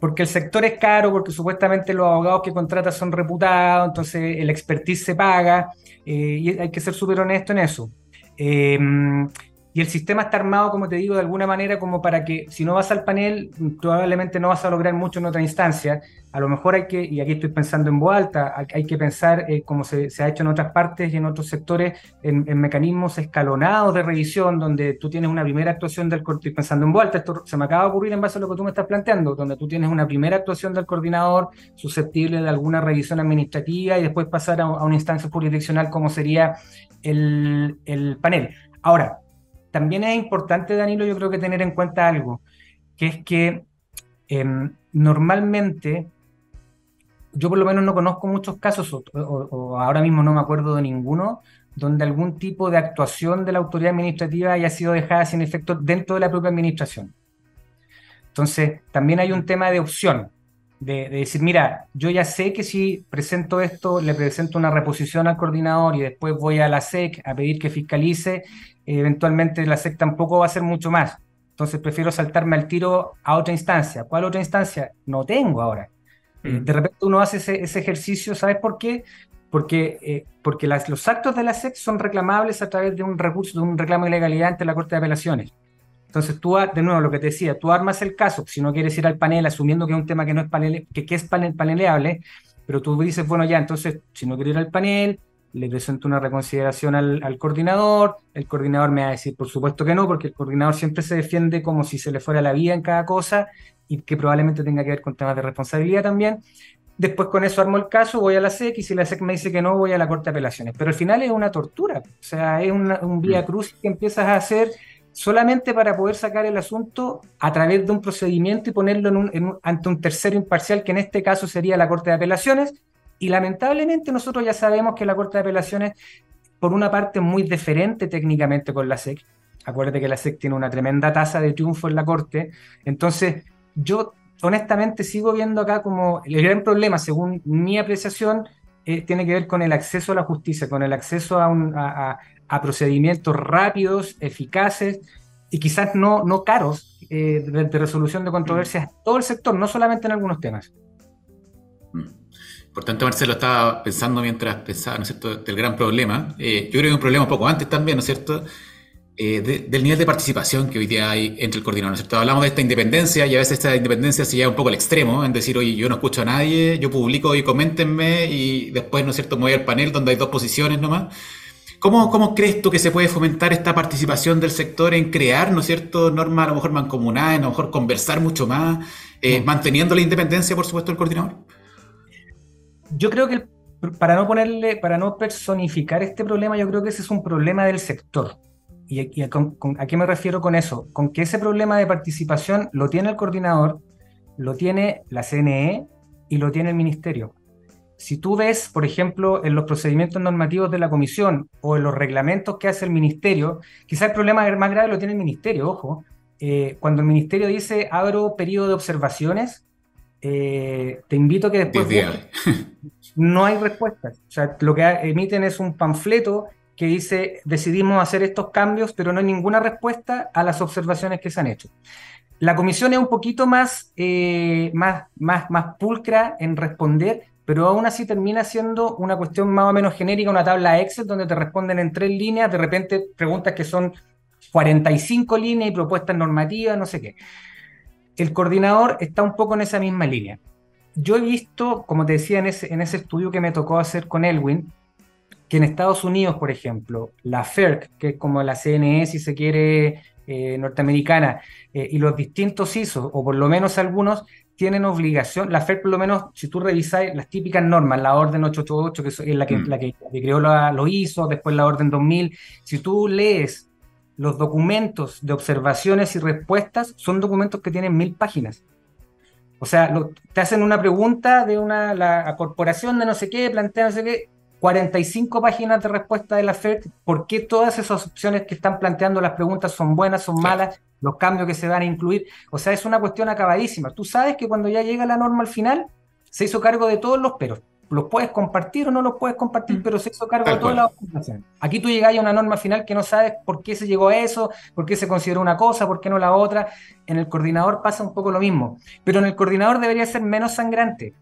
porque el sector es caro, porque supuestamente los abogados que contratas son reputados, entonces el expertise se paga, eh, y hay que ser súper honesto en eso. Eh, y el sistema está armado, como te digo, de alguna manera como para que si no vas al panel, probablemente no vas a lograr mucho en otra instancia. A lo mejor hay que, y aquí estoy pensando en voz hay que pensar, eh, como se, ha hecho en otras partes y en otros sectores, en, mecanismos escalonados de revisión, donde tú tienes una primera actuación del estoy pensando en voz esto se me acaba de ocurrir en base a lo que tú me estás planteando, donde tú tienes una primera actuación del coordinador susceptible de alguna revisión administrativa y después pasar a, a una instancia jurisdiccional como sería el, el panel. Ahora, también es importante, Danilo, yo creo que tener en cuenta algo, que es que eh, normalmente, yo por lo menos no conozco muchos casos, o, ahora mismo no me acuerdo de ninguno, donde algún tipo de actuación de la autoridad administrativa haya sido dejada sin efecto dentro de la propia administración. Entonces, también hay un tema de opción, de, de, decir, mira, yo ya sé que si presento esto, le presento una reposición al coordinador y después voy a la SEC a pedir que fiscalice, eventualmente la SEC tampoco va a hacer mucho más. Entonces prefiero saltarme al tiro a otra instancia. ¿Cuál otra instancia? No tengo ahora. Mm. De repente uno hace ese, ese, ejercicio, ¿sabes por qué? Porque, eh, porque las, los actos de la SEC son reclamables a través de un recurso, de un reclamo de ilegalidad ante la Corte de Apelaciones. Entonces tú, de nuevo, lo que te decía, tú armas el caso, si no quieres ir al panel, asumiendo que es un tema que no es panel, que, que es panel, paneleable, pero tú dices, bueno, ya, entonces, si no quiero ir al panel, le presento una reconsideración al, al, coordinador, el coordinador me va a decir, por supuesto que no, porque el coordinador siempre se defiende como si se le fuera la vida en cada cosa y que probablemente tenga que ver con temas de responsabilidad también. Después con eso armo el caso, voy a la SEC y si la SEC me dice que no, voy a la Corte de Apelaciones. Pero al final es una tortura, o sea, es una, un vía cruz que empiezas a hacer solamente para poder sacar el asunto a través de un procedimiento y ponerlo ante un tercero imparcial, que en este caso sería la Corte de Apelaciones, y lamentablemente nosotros ya sabemos que la Corte de Apelaciones, por una parte, es muy diferente técnicamente con la SEC. Acuérdate que la SEC tiene una tremenda tasa de triunfo en la Corte. Entonces, yo honestamente sigo viendo acá como el gran problema, según mi apreciación, eh, tiene que ver con el acceso a la justicia, con el acceso a, un, a, a procedimientos rápidos, eficaces y quizás no, no caros eh, de, de, resolución de controversias todo el sector, no solamente en algunos temas. Por tanto, Marcelo estaba pensando mientras pensaba, ¿no es cierto?, del gran problema. Eh, yo creo que un problema un poco antes también, ¿no es cierto?, eh, de, del nivel de participación que hoy día hay entre el coordinador, ¿no es cierto? Hablamos de esta independencia y a veces esta independencia se lleva un poco al extremo, en decir, oye, yo no escucho a nadie, yo publico y coméntenme y después, ¿no es cierto?, me voy al panel donde hay dos posiciones nomás. ¿Cómo, ¿Cómo, crees tú que se puede fomentar esta participación del sector en crear, ¿no es cierto?, normas a lo mejor mancomunadas, a lo mejor conversar mucho más, eh, manteniendo la independencia, por supuesto, del coordinador? yo creo que para no ponerle, para no personificar este problema, yo creo que ese es un problema del sector. ¿Y, a, con, a, qué me refiero con eso? Con que ese problema de participación lo tiene el coordinador, lo tiene la CNE y lo tiene el ministerio. Si tú ves, por ejemplo, en los procedimientos normativos de la comisión o en los reglamentos que hace el ministerio, quizás el problema más grave lo tiene el ministerio, ojo. Eh, cuando el ministerio dice abro periodo de observaciones, eh, te invito a que después no hay respuestas. O sea, lo que emiten es un panfleto que dice decidimos hacer estos cambios, pero no hay ninguna respuesta a las observaciones que se han hecho. La comisión es un poquito más, eh, más, más, más pulcra en responder, pero aún así termina siendo una cuestión más o menos genérica, una tabla Excel donde te responden en tres líneas, de repente preguntas que son 45 líneas y propuestas normativas, no sé qué el coordinador está un poco en esa misma línea. Yo he visto, como te decía en ese, en ese estudio que me tocó hacer con Elwin, que en Estados Unidos, por ejemplo, la FERC, que es como la CNE, si se quiere, eh, norteamericana, eh, y los distintos ISO, o por lo menos algunos, tienen obligación, la FERC por lo menos, si tú revisas las típicas normas, la orden 888, que es la que, mm. la que, la que creó la, lo ISO, después la orden 2000, si tú lees los documentos de observaciones y respuestas son documentos que tienen mil páginas. O sea, lo, te hacen una pregunta de una la corporación de no sé qué, plantea no sé qué, 45 páginas de respuesta de la FED, ¿por qué todas esas opciones que están planteando las preguntas son buenas, son malas, los cambios que se van a incluir? O sea, es una cuestión acabadísima. Tú sabes que cuando ya llega la norma al final, se hizo cargo de todos los peros los puedes compartir o no los puedes compartir, mm. pero se hizo cargo Tal de toda la organización. Aquí tú llegas a una norma final que no sabes por qué se llegó a eso, por qué se consideró una cosa, por qué no la otra. En el coordinador pasa un poco lo mismo, pero en el coordinador debería ser menos sangrante.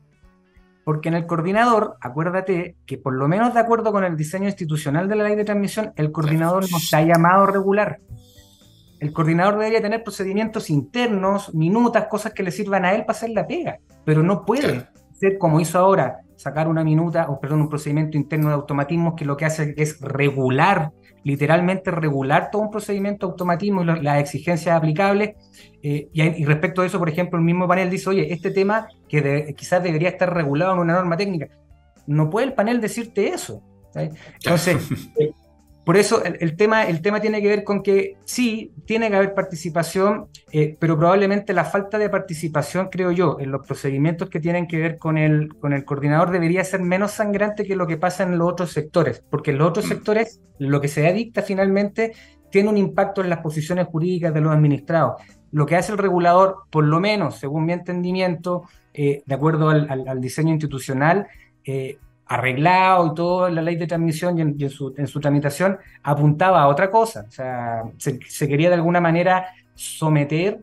Porque en el coordinador, acuérdate que por lo menos de acuerdo con el diseño institucional de la ley de transmisión, el coordinador no está llamado regular. El coordinador debería tener procedimientos internos, minutas, cosas que le sirvan a él para hacer la pega, pero no puede ser como hizo ahora, sacar una minuta, o perdón, un procedimiento interno de automatismo que lo que hace es regular, literalmente regular todo un procedimiento de automatismo y lo- las exigencias aplicables. Eh, y, y respecto a eso, por ejemplo, el mismo panel dice, oye, este tema que de- quizás debería estar regulado en una norma técnica, no puede el panel decirte eso. ¿sabes? Entonces, por eso el, el tema, el tema tiene que ver con que sí, tiene que haber participación, eh, pero probablemente la falta de participación, creo yo, en los procedimientos que tienen que ver con el, con el coordinador debería ser menos sangrante que lo que pasa en los otros sectores, porque en los otros sectores lo que se adicta finalmente tiene un impacto en las posiciones jurídicas de los administrados. Lo que hace el regulador, por lo menos, según mi entendimiento, eh, de acuerdo al, al- al diseño institucional, eh, arreglado y todo en la ley de transmisión y en, y en su, en su tramitación, apuntaba a otra cosa. O sea, se, se quería de alguna manera someter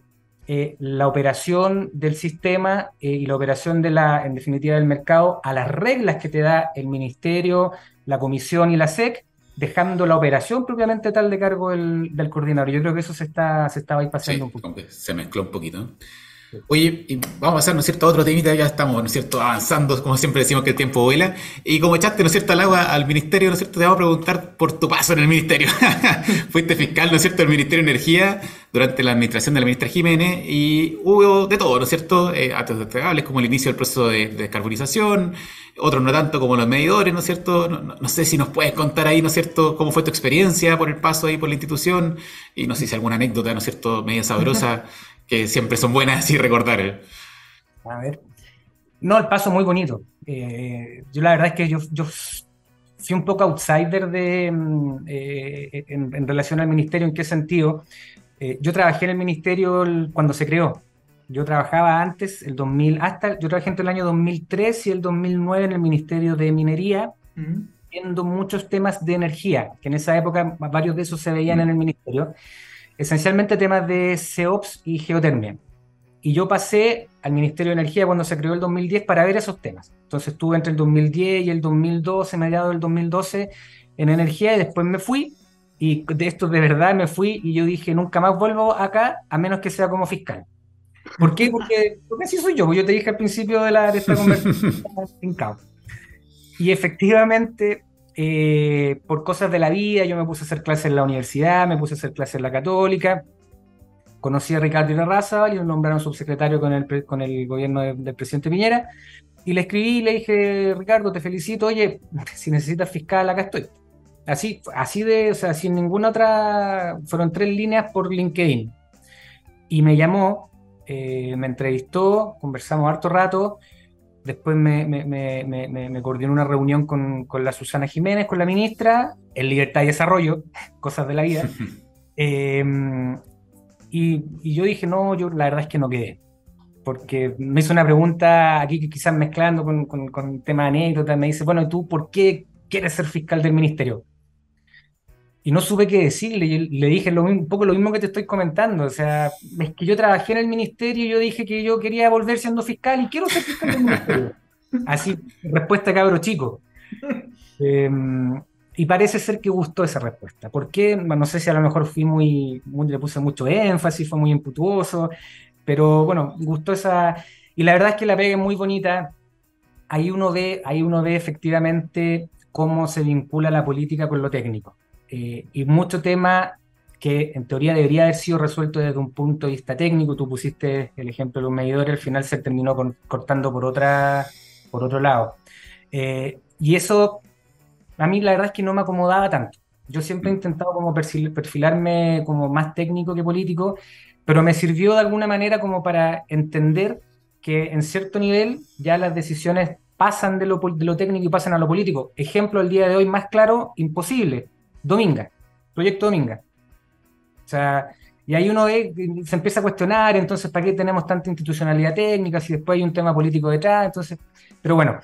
eh, la operación del sistema eh, y la operación de la, en definitiva, del mercado a las reglas que te da el ministerio, la comisión y la SEC, dejando la operación propiamente tal de cargo del, del coordinador. Yo creo que eso se está, se estaba ahí Sí, pasando un poco. se mezcló un poquito. Oye, y vamos a pasar, ¿no es cierto?, a otro temita, ya estamos, ¿no es cierto?, avanzando, como siempre decimos que el tiempo vuela, y como echaste, ¿no es cierto?, al agua al ministerio, ¿no es cierto?, te vamos a preguntar por tu paso en el ministerio. Fuiste fiscal, ¿no es cierto?, del Ministerio de Energía durante la administración de la ministra Jiménez, y hubo de todo, ¿no es cierto?, eh, actos destacables como el inicio del proceso de, de descarbonización, otros no tanto como los medidores, ¿no cierto?, no, no- no sé si nos puedes contar ahí, ¿no es cierto?, cómo fue tu experiencia por el paso ahí por la institución, y no sé si alguna anécdota, ¿no es cierto?, media sabrosa, que siempre son buenas así recordar. ¿eh? A ver. No, el paso muy bonito. Eh, yo la verdad es que yo, yo fui un poco outsider de, mm, eh, en, en relación al ministerio. ¿En qué sentido? Eh, yo trabajé en el ministerio el- cuando se creó. Yo trabajaba antes, el 2000, hasta, yo trabajé entre el año 2003 y el 2009 en el Ministerio de Minería, Mm. viendo muchos temas de energía, que en esa época varios de esos se veían en el ministerio, esencialmente temas de SEOPS y geotermia. Y yo pasé al Ministerio de Energía cuando se creó el 2010 para ver esos temas. Entonces estuve entre el 2010 y el 2012, mediados del 2012, en energía y después me fui. Y de esto de verdad me fui y yo dije, nunca más vuelvo acá a menos que sea como fiscal. ¿Por qué? Porque, porque así soy yo. pues Yo te dije al principio de, la, de esta conversación, fincado. Y efectivamente, eh, por cosas de la vida, yo me puse a hacer clases en la universidad, me puse a hacer clases en la católica, conocí a Ricardo Irarrázaval y lo nombraron subsecretario con el, con el gobierno de- del presidente Piñera, y le escribí y le dije, Ricardo, te felicito, oye, si necesitas fiscal, acá estoy. Así, así de, o sea, sin ninguna otra, fueron tres líneas por LinkedIn. Y me llamó, eh, me entrevistó, conversamos harto rato, Después me, me, me, coordinó una reunión con, con la Susana Jiménez, con la ministra, en Libertad y Desarrollo, cosas de la vida. Eh, y, y yo dije, no, yo la verdad es que no quedé. Porque me hizo una pregunta aquí que quizás mezclando con, con, con tema de anécdota, me dice, bueno, ¿y tú por qué quieres ser fiscal del ministerio? Y no supe qué decirle, y le dije lo mismo- un poco lo mismo que te estoy comentando, o sea, es que yo trabajé en el ministerio y yo dije que yo quería volver siendo fiscal y quiero ser fiscal del ministerio. Así, respuesta cabro chico. Eh, y parece ser que gustó esa respuesta. ¿Por qué? Bueno, No sé si a lo mejor fui muy, muy- le puse mucho énfasis, fue muy imputuoso, pero bueno, gustó esa... Y la verdad es que la pega es muy bonita. Ahí uno ve, ahí uno ve efectivamente cómo se vincula la política con lo técnico. Eh, y mucho tema que en teoría debería haber sido resuelto desde un punto de vista técnico. Tú pusiste el ejemplo de los medidores, al final se terminó con- cortando por, otra, por otro lado. Eh, y eso a mí la verdad es que no me acomodaba tanto. Yo siempre he intentado como perfil- perfilarme como más técnico que político, pero me sirvió de alguna manera como para entender que en cierto nivel ya las decisiones pasan de lo, de lo técnico y pasan a lo político. Ejemplo, el día de hoy más claro, imposible. Dominga, proyecto Dominga. O sea, y ahí uno ve, se empieza a cuestionar, entonces, ¿para qué tenemos tanta institucionalidad técnica si después hay un tema político detrás? Entonces, pero bueno,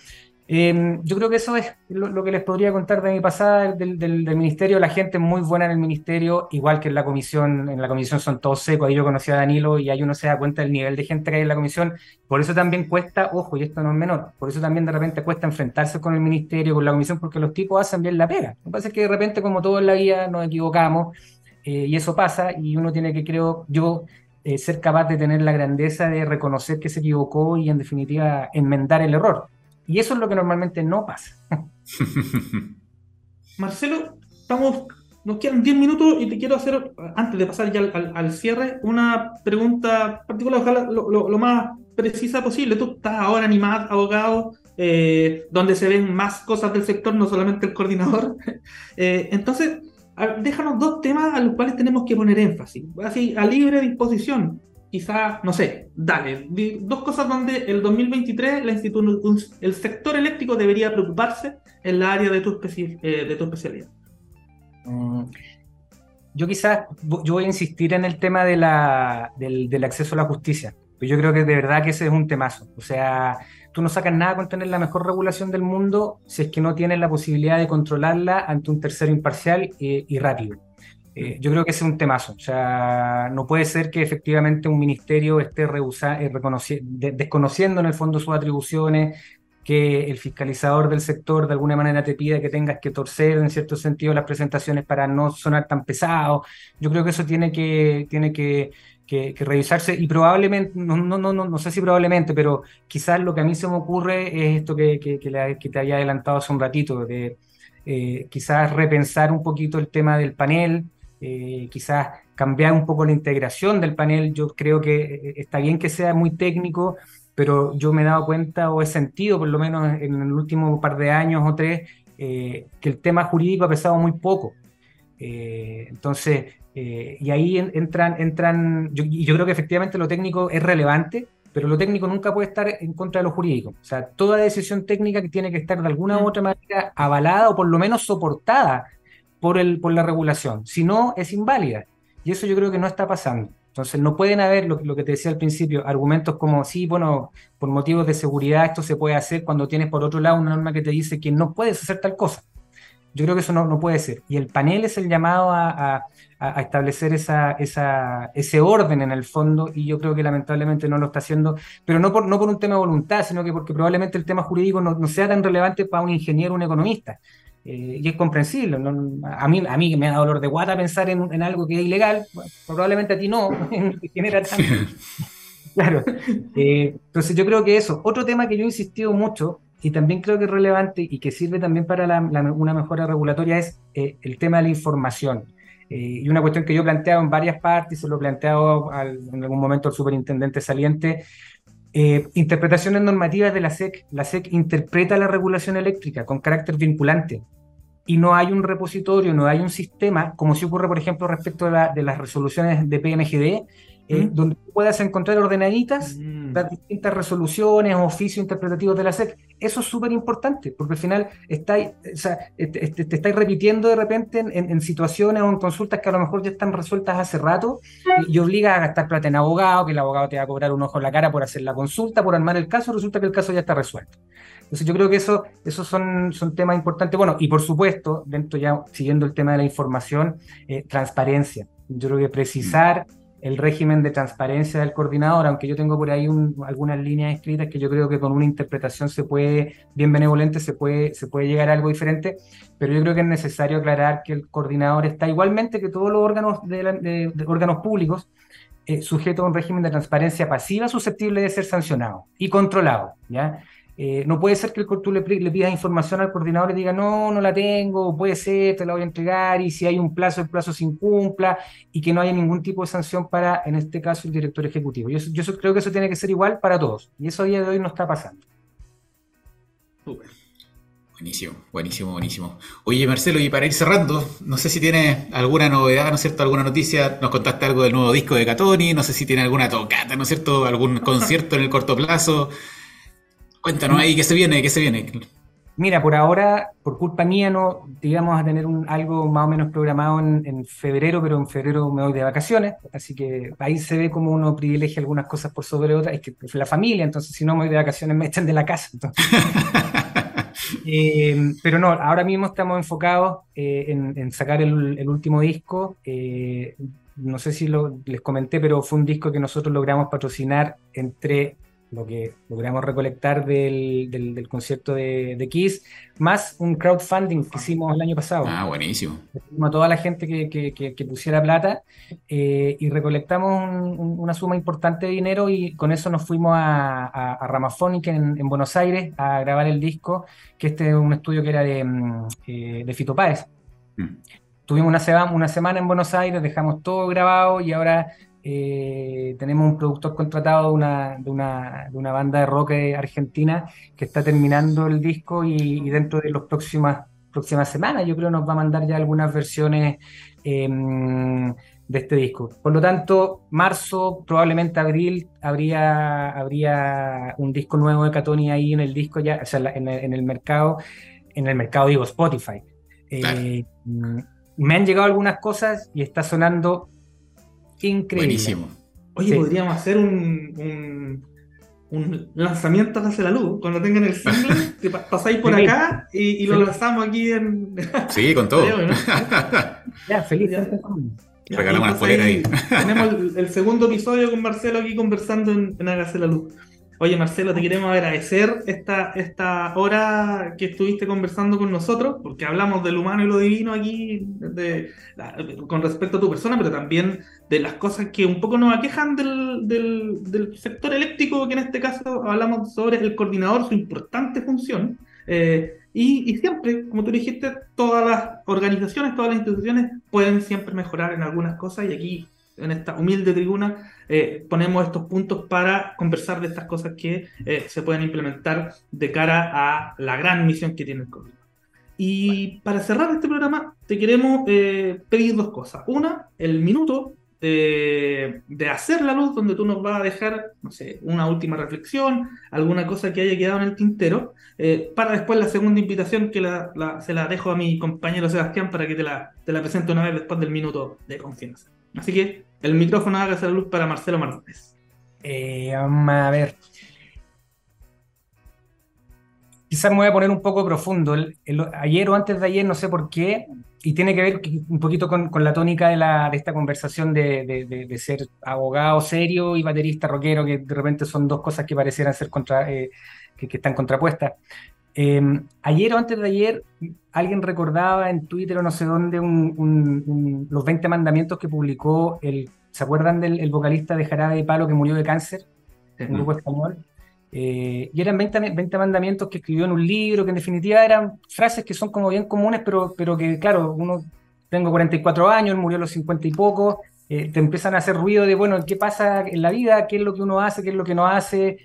eh, yo creo que eso es lo, que les podría contar de mi pasada del, del- del ministerio. La gente es muy buena en el ministerio, igual que en la comisión. En la comisión son todos secos. Ahí yo conocí a Danilo y ahí uno se da cuenta del nivel de gente que hay en la comisión. Por eso también cuesta, ojo, y esto no es menor, por eso también de repente cuesta enfrentarse con el ministerio, con la comisión, porque los tipos hacen bien la pega. Lo que pasa es que de repente, como todo en la vida, nos equivocamos. eh, y eso pasa, y uno tiene que, creo yo, eh, ser capaz de tener la grandeza de reconocer que se equivocó y en definitiva enmendar el error. Y eso es lo que normalmente no pasa. Marcelo, estamos, nos quedan 10 minutos y te quiero hacer, antes de pasar ya al, al- al cierre, una pregunta particular, ojalá lo, lo- lo más precisa posible. Tú estás ahora animado, abogado, eh, donde se ven más cosas del sector, no solamente el coordinador. Eh, entonces, déjanos dos temas a los cuales tenemos que poner énfasis, así a libre disposición. Quizá, no sé, dale, dos cosas donde el 2023 la el sector eléctrico debería preocuparse en la área de tu, eh, de tu especialidad. Mm, Yo quizás yo voy a insistir en el tema de la, del, acceso a la justicia. Yo creo que de verdad que ese es un temazo. O sea, tú no sacas nada con tener la mejor regulación del mundo si es que no tienes la posibilidad de controlarla ante un tercero imparcial eh, y rápido. Eh, yo creo que ese es un temazo. O sea, no puede ser que efectivamente un ministerio esté rehusa- eh, de- desconociendo en el fondo sus atribuciones, que el fiscalizador del sector de alguna manera te pida que tengas que torcer en cierto sentido las presentaciones para no sonar tan pesado. Yo creo que eso tiene que, tiene que, que- que revisarse y probablemente, no, no, no, no, sé si probablemente, pero quizás lo que a mí se me ocurre es esto que, que te había adelantado hace un ratito, de eh, quizás repensar un poquito el tema del panel, eh, quizás cambiar un poco la integración del panel. Yo creo que eh, está bien que sea muy técnico, pero yo me he dado cuenta o he sentido, por lo menos en el último par de años o tres, eh, que el tema jurídico ha pesado muy poco. Eh, entonces, y ahí en- entran, entran yo, y yo creo que efectivamente lo técnico es relevante, pero lo técnico nunca puede estar en contra de lo jurídico. O sea, toda decisión técnica que tiene que estar de alguna u otra manera avalada o por lo menos soportada por, el, por la regulación. Si no, es inválida. Y eso yo creo que no está pasando. Entonces, no pueden haber, lo, lo que te decía al principio, argumentos como, sí, bueno, por motivos de seguridad esto se puede hacer cuando tienes por otro lado una norma que te dice que no puedes hacer tal cosa. Yo creo que eso no, no puede ser. Y el panel es el llamado a, a- a- establecer esa, esa- ese orden en el fondo, y yo creo que lamentablemente no lo está haciendo, pero no por, no por un tema de voluntad, sino que porque probablemente el tema jurídico no, no sea tan relevante para un ingeniero un economista. Eh, y es comprensible. ¿no? A, mí, a mí me da dolor de guata pensar en, en algo que es ilegal, bueno, probablemente a ti no, genera tanto. Claro. Eh, entonces yo creo que eso. Otro tema que yo he insistido mucho y también creo que es relevante y que sirve también para la- la- una mejora regulatoria es eh, el tema de la información. Eh, y una cuestión que yo he planteado en varias partes, se lo he planteado al- en algún momento al superintendente saliente, eh, interpretaciones normativas de la SEC. La SEC interpreta la regulación eléctrica con carácter vinculante y no hay un repositorio, no hay un sistema, como si ocurre, por ejemplo, respecto de, la- de las resoluciones de PMGD, eh, ¿Mm? donde puedas encontrar ordenaditas Mm. las distintas resoluciones, oficios interpretativos de la SEC. Eso es súper importante, porque al final estáis, o sea, este- este- te, estáis repitiendo de repente en, en- situaciones o en consultas que a lo mejor ya están resueltas hace rato y, y obligas a gastar plata en abogado, que el abogado te va a cobrar un ojo en la cara por hacer la consulta, por armar el caso, resulta que el caso ya está resuelto. Entonces yo creo que eso, esos son, son temas importantes. Bueno, y por supuesto, dentro ya siguiendo el tema de la información, eh, transparencia. Yo creo que precisar el régimen de transparencia del coordinador, aunque yo tengo por ahí un- algunas líneas escritas que yo creo que con una interpretación se puede, bien benevolente, se puede, se puede llegar a algo diferente, pero yo creo que es necesario aclarar que el coordinador está igualmente que todos los órganos, de órganos públicos, eh, sujeto a un régimen de transparencia pasiva susceptible de ser sancionado y controlado, ¿ya? Eh, no puede ser que el, tú le, le pidas información al coordinador y diga, no, no la tengo, puede ser, te la voy a entregar, y si hay un plazo, el plazo se incumpla, y que no haya ningún tipo de sanción para, en este caso, el director ejecutivo. Yo, yo creo que eso tiene que ser igual para todos, y eso a día de hoy no está pasando. Súper. Buenísimo, buenísimo, buenísimo. Oye, Marcelo, y para ir cerrando, no sé si tienes alguna novedad, ¿no es cierto? Alguna noticia. Nos contaste algo del nuevo disco de Catoni, no sé si tiene alguna tocata, ¿no es cierto? Algún concierto en el corto plazo. Cuéntanos ahí qué se viene, qué se viene. Mira, por ahora, por culpa mía, no digamos a tener un, algo más o menos programado en, en febrero, pero en febrero me voy de vacaciones, así que ahí se ve como uno privilegia algunas cosas por sobre otras, es que es la familia, entonces si no me voy de vacaciones me echan de la casa. entonces. Eh, pero no, ahora mismo estamos enfocados eh, en, en sacar el, el último disco. eh, no sé si lo, les comenté, pero fue un disco que nosotros logramos patrocinar entre lo que logramos recolectar del, del, del concierto de, de, Kiss, más un crowdfunding que hicimos el año pasado. Ah, buenísimo. A toda la gente que, que, que pusiera plata eh, y recolectamos un, un, una suma importante de dinero y con eso nos fuimos a, a, a en, en, Buenos Aires a grabar el disco, que este es un estudio que era de, mm, eh, de Fito Páez. Mm. Tuvimos una, una semana en Buenos Aires, dejamos todo grabado y ahora eh, tenemos un productor contratado de una, de, una, de una, banda de rock argentina que está terminando el disco y, y, dentro de las próximas, próximas semanas yo creo nos va a mandar ya algunas versiones eh, de este disco. Por lo tanto, marzo, probablemente abril, habría, habría un disco nuevo de Catoni ahí en el disco ya, o sea, en el, en el mercado, en el mercado digo Spotify. Eh, me han llegado algunas cosas y está sonando increíble. Buenísimo. Oye, sí. podríamos hacer un, un, un, lanzamiento hacia la luz. Cuando tengan el single, te pasáis por sí. acá y, y, lo lanzamos aquí en. Sí, con todo. ya, feliz. Ya. Regalamos una polera ahí. Tenemos el, el, segundo episodio con Marcelo aquí conversando en, en Hágase la Luz. Oye, Marcelo, te queremos agradecer esta, esta hora que estuviste conversando con nosotros, porque hablamos del humano y lo divino aquí de, de, con respecto a tu persona, pero también de las cosas que un poco nos aquejan del, del, del sector eléctrico, que en este caso hablamos sobre el coordinador, su importante función. Eh, y, y, siempre, como tú dijiste, todas las organizaciones, todas las instituciones pueden siempre mejorar en algunas cosas y aquí en esta humilde tribuna eh, ponemos estos puntos para conversar de estas cosas que eh, se pueden implementar de cara a la gran misión que tiene el COVID. Y para cerrar este programa, te queremos eh, pedir dos cosas. Una, el minuto de, hacer la luz, donde tú nos vas a dejar, no sé, una última reflexión, alguna cosa que haya quedado en el tintero, para después la segunda invitación que la, se la dejo a mi compañero Sebastián para que te la, te la presente una vez después del minuto de confianza. Así que el micrófono hágase la luz para Marcelo Martínez. Eh, a ver. Quizás me voy a poner un poco profundo. Ayer o antes de ayer, no sé por qué, y tiene que ver un poquito con, la tónica de, esta conversación de, ser abogado serio y baterista rockero, que de repente son dos cosas que parecieran ser eh, que, están contrapuestas. Eh, ayer o antes de ayer, alguien recordaba en Twitter o no sé dónde un, un, un, los 20 mandamientos que publicó el, ¿se acuerdan del vocalista de Jarabe de Palo que murió de cáncer? Un grupo español. Eh, y eran 20, 20, mandamientos que escribió en un libro, que en definitiva eran frases que son como bien comunes, pero, pero que, claro, uno, tengo 44 años, murió a los 50 y poco, eh, te empiezan a hacer ruido de, bueno, ¿qué pasa en la vida? ¿Qué es lo que uno hace? ¿Qué es lo que no hace?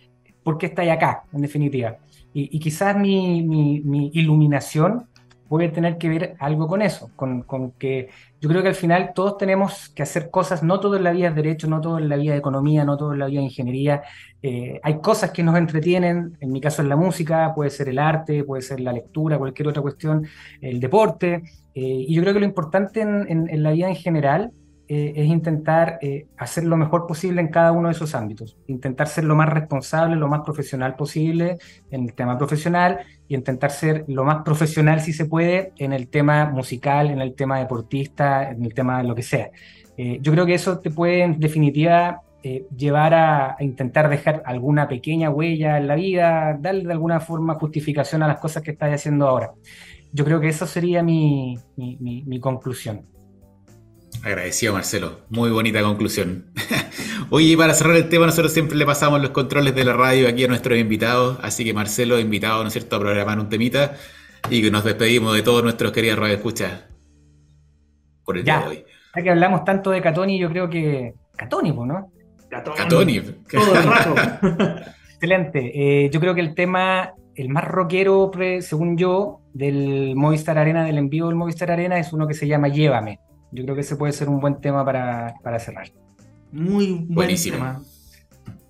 ¿Por qué estáis acá? En definitiva. Y, y quizás mi, mi, mi, iluminación puede tener que ver algo con eso, con, con, que yo creo que al final todos tenemos que hacer cosas, no todo en la vida es derecho, no todo en la vida de economía, no todo en la vida de ingeniería. Eh, hay cosas que nos entretienen, en mi caso es la música, puede ser el arte, puede ser la lectura, cualquier otra cuestión, el deporte. Eh, y yo creo que lo importante en la vida en general eh, es intentar eh, hacer lo mejor posible en cada uno de esos ámbitos, intentar ser lo más responsable, lo más profesional posible en el tema profesional y intentar ser lo más profesional si se puede en el tema musical, en el tema deportista, en el tema de lo que sea. Eh, yo creo que eso te puede en definitiva llevar a, intentar dejar alguna pequeña huella en la vida, darle de alguna forma justificación a las cosas que estás haciendo ahora. Yo creo que eso sería mi conclusión. Agradecido, Marcelo. Muy bonita conclusión. Oye, para cerrar el tema, nosotros siempre le pasamos los controles de la radio aquí a nuestros invitados. Así que, Marcelo, invitado, ¿no es cierto?, a programar un temita y que nos despedimos de todos nuestros queridos radioescuchas por el ya, día de hoy. Ya que hablamos tanto de Catoni, yo creo que. Catoni, ¿no? Catoni. Catoni. Todo el rato. Excelente. Eh, yo creo que el tema, el más rockero, según yo, del Movistar Arena, del envío del Movistar Arena, es uno que se llama Llévame. Yo creo que ese puede ser un buen tema para, para cerrar. Muy buen Buenísimo. tema.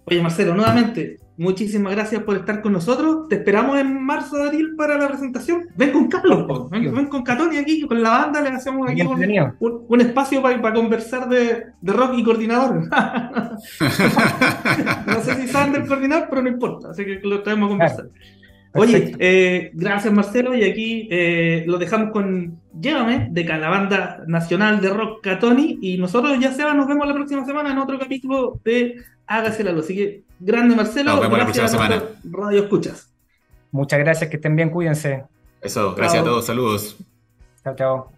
Oye, Marcelo, nuevamente, muchísimas gracias por estar con nosotros. Te esperamos en marzo, Ariel, para la presentación. Ven con Carlos, ven, ven, con Catoni aquí, con la banda, le hacemos aquí un, un, un, espacio para, para conversar de, de, rock y coordinador. no sé si saben del coordinador, pero no importa, así que lo traemos a conversar. Claro. Oye, eh, gracias Marcelo, y aquí eh, lo dejamos con Llévame, de la banda nacional de rock Catoni, y nosotros ya Seba nos vemos la próxima semana en otro capítulo de Hágase la luz. Así que Grande Marcelo, Nos vemos la gracias próxima a nuestros Radio Escuchas. Muchas gracias, que estén bien, cuídense. Eso, gracias Chao. a todos, saludos. Chao, chao.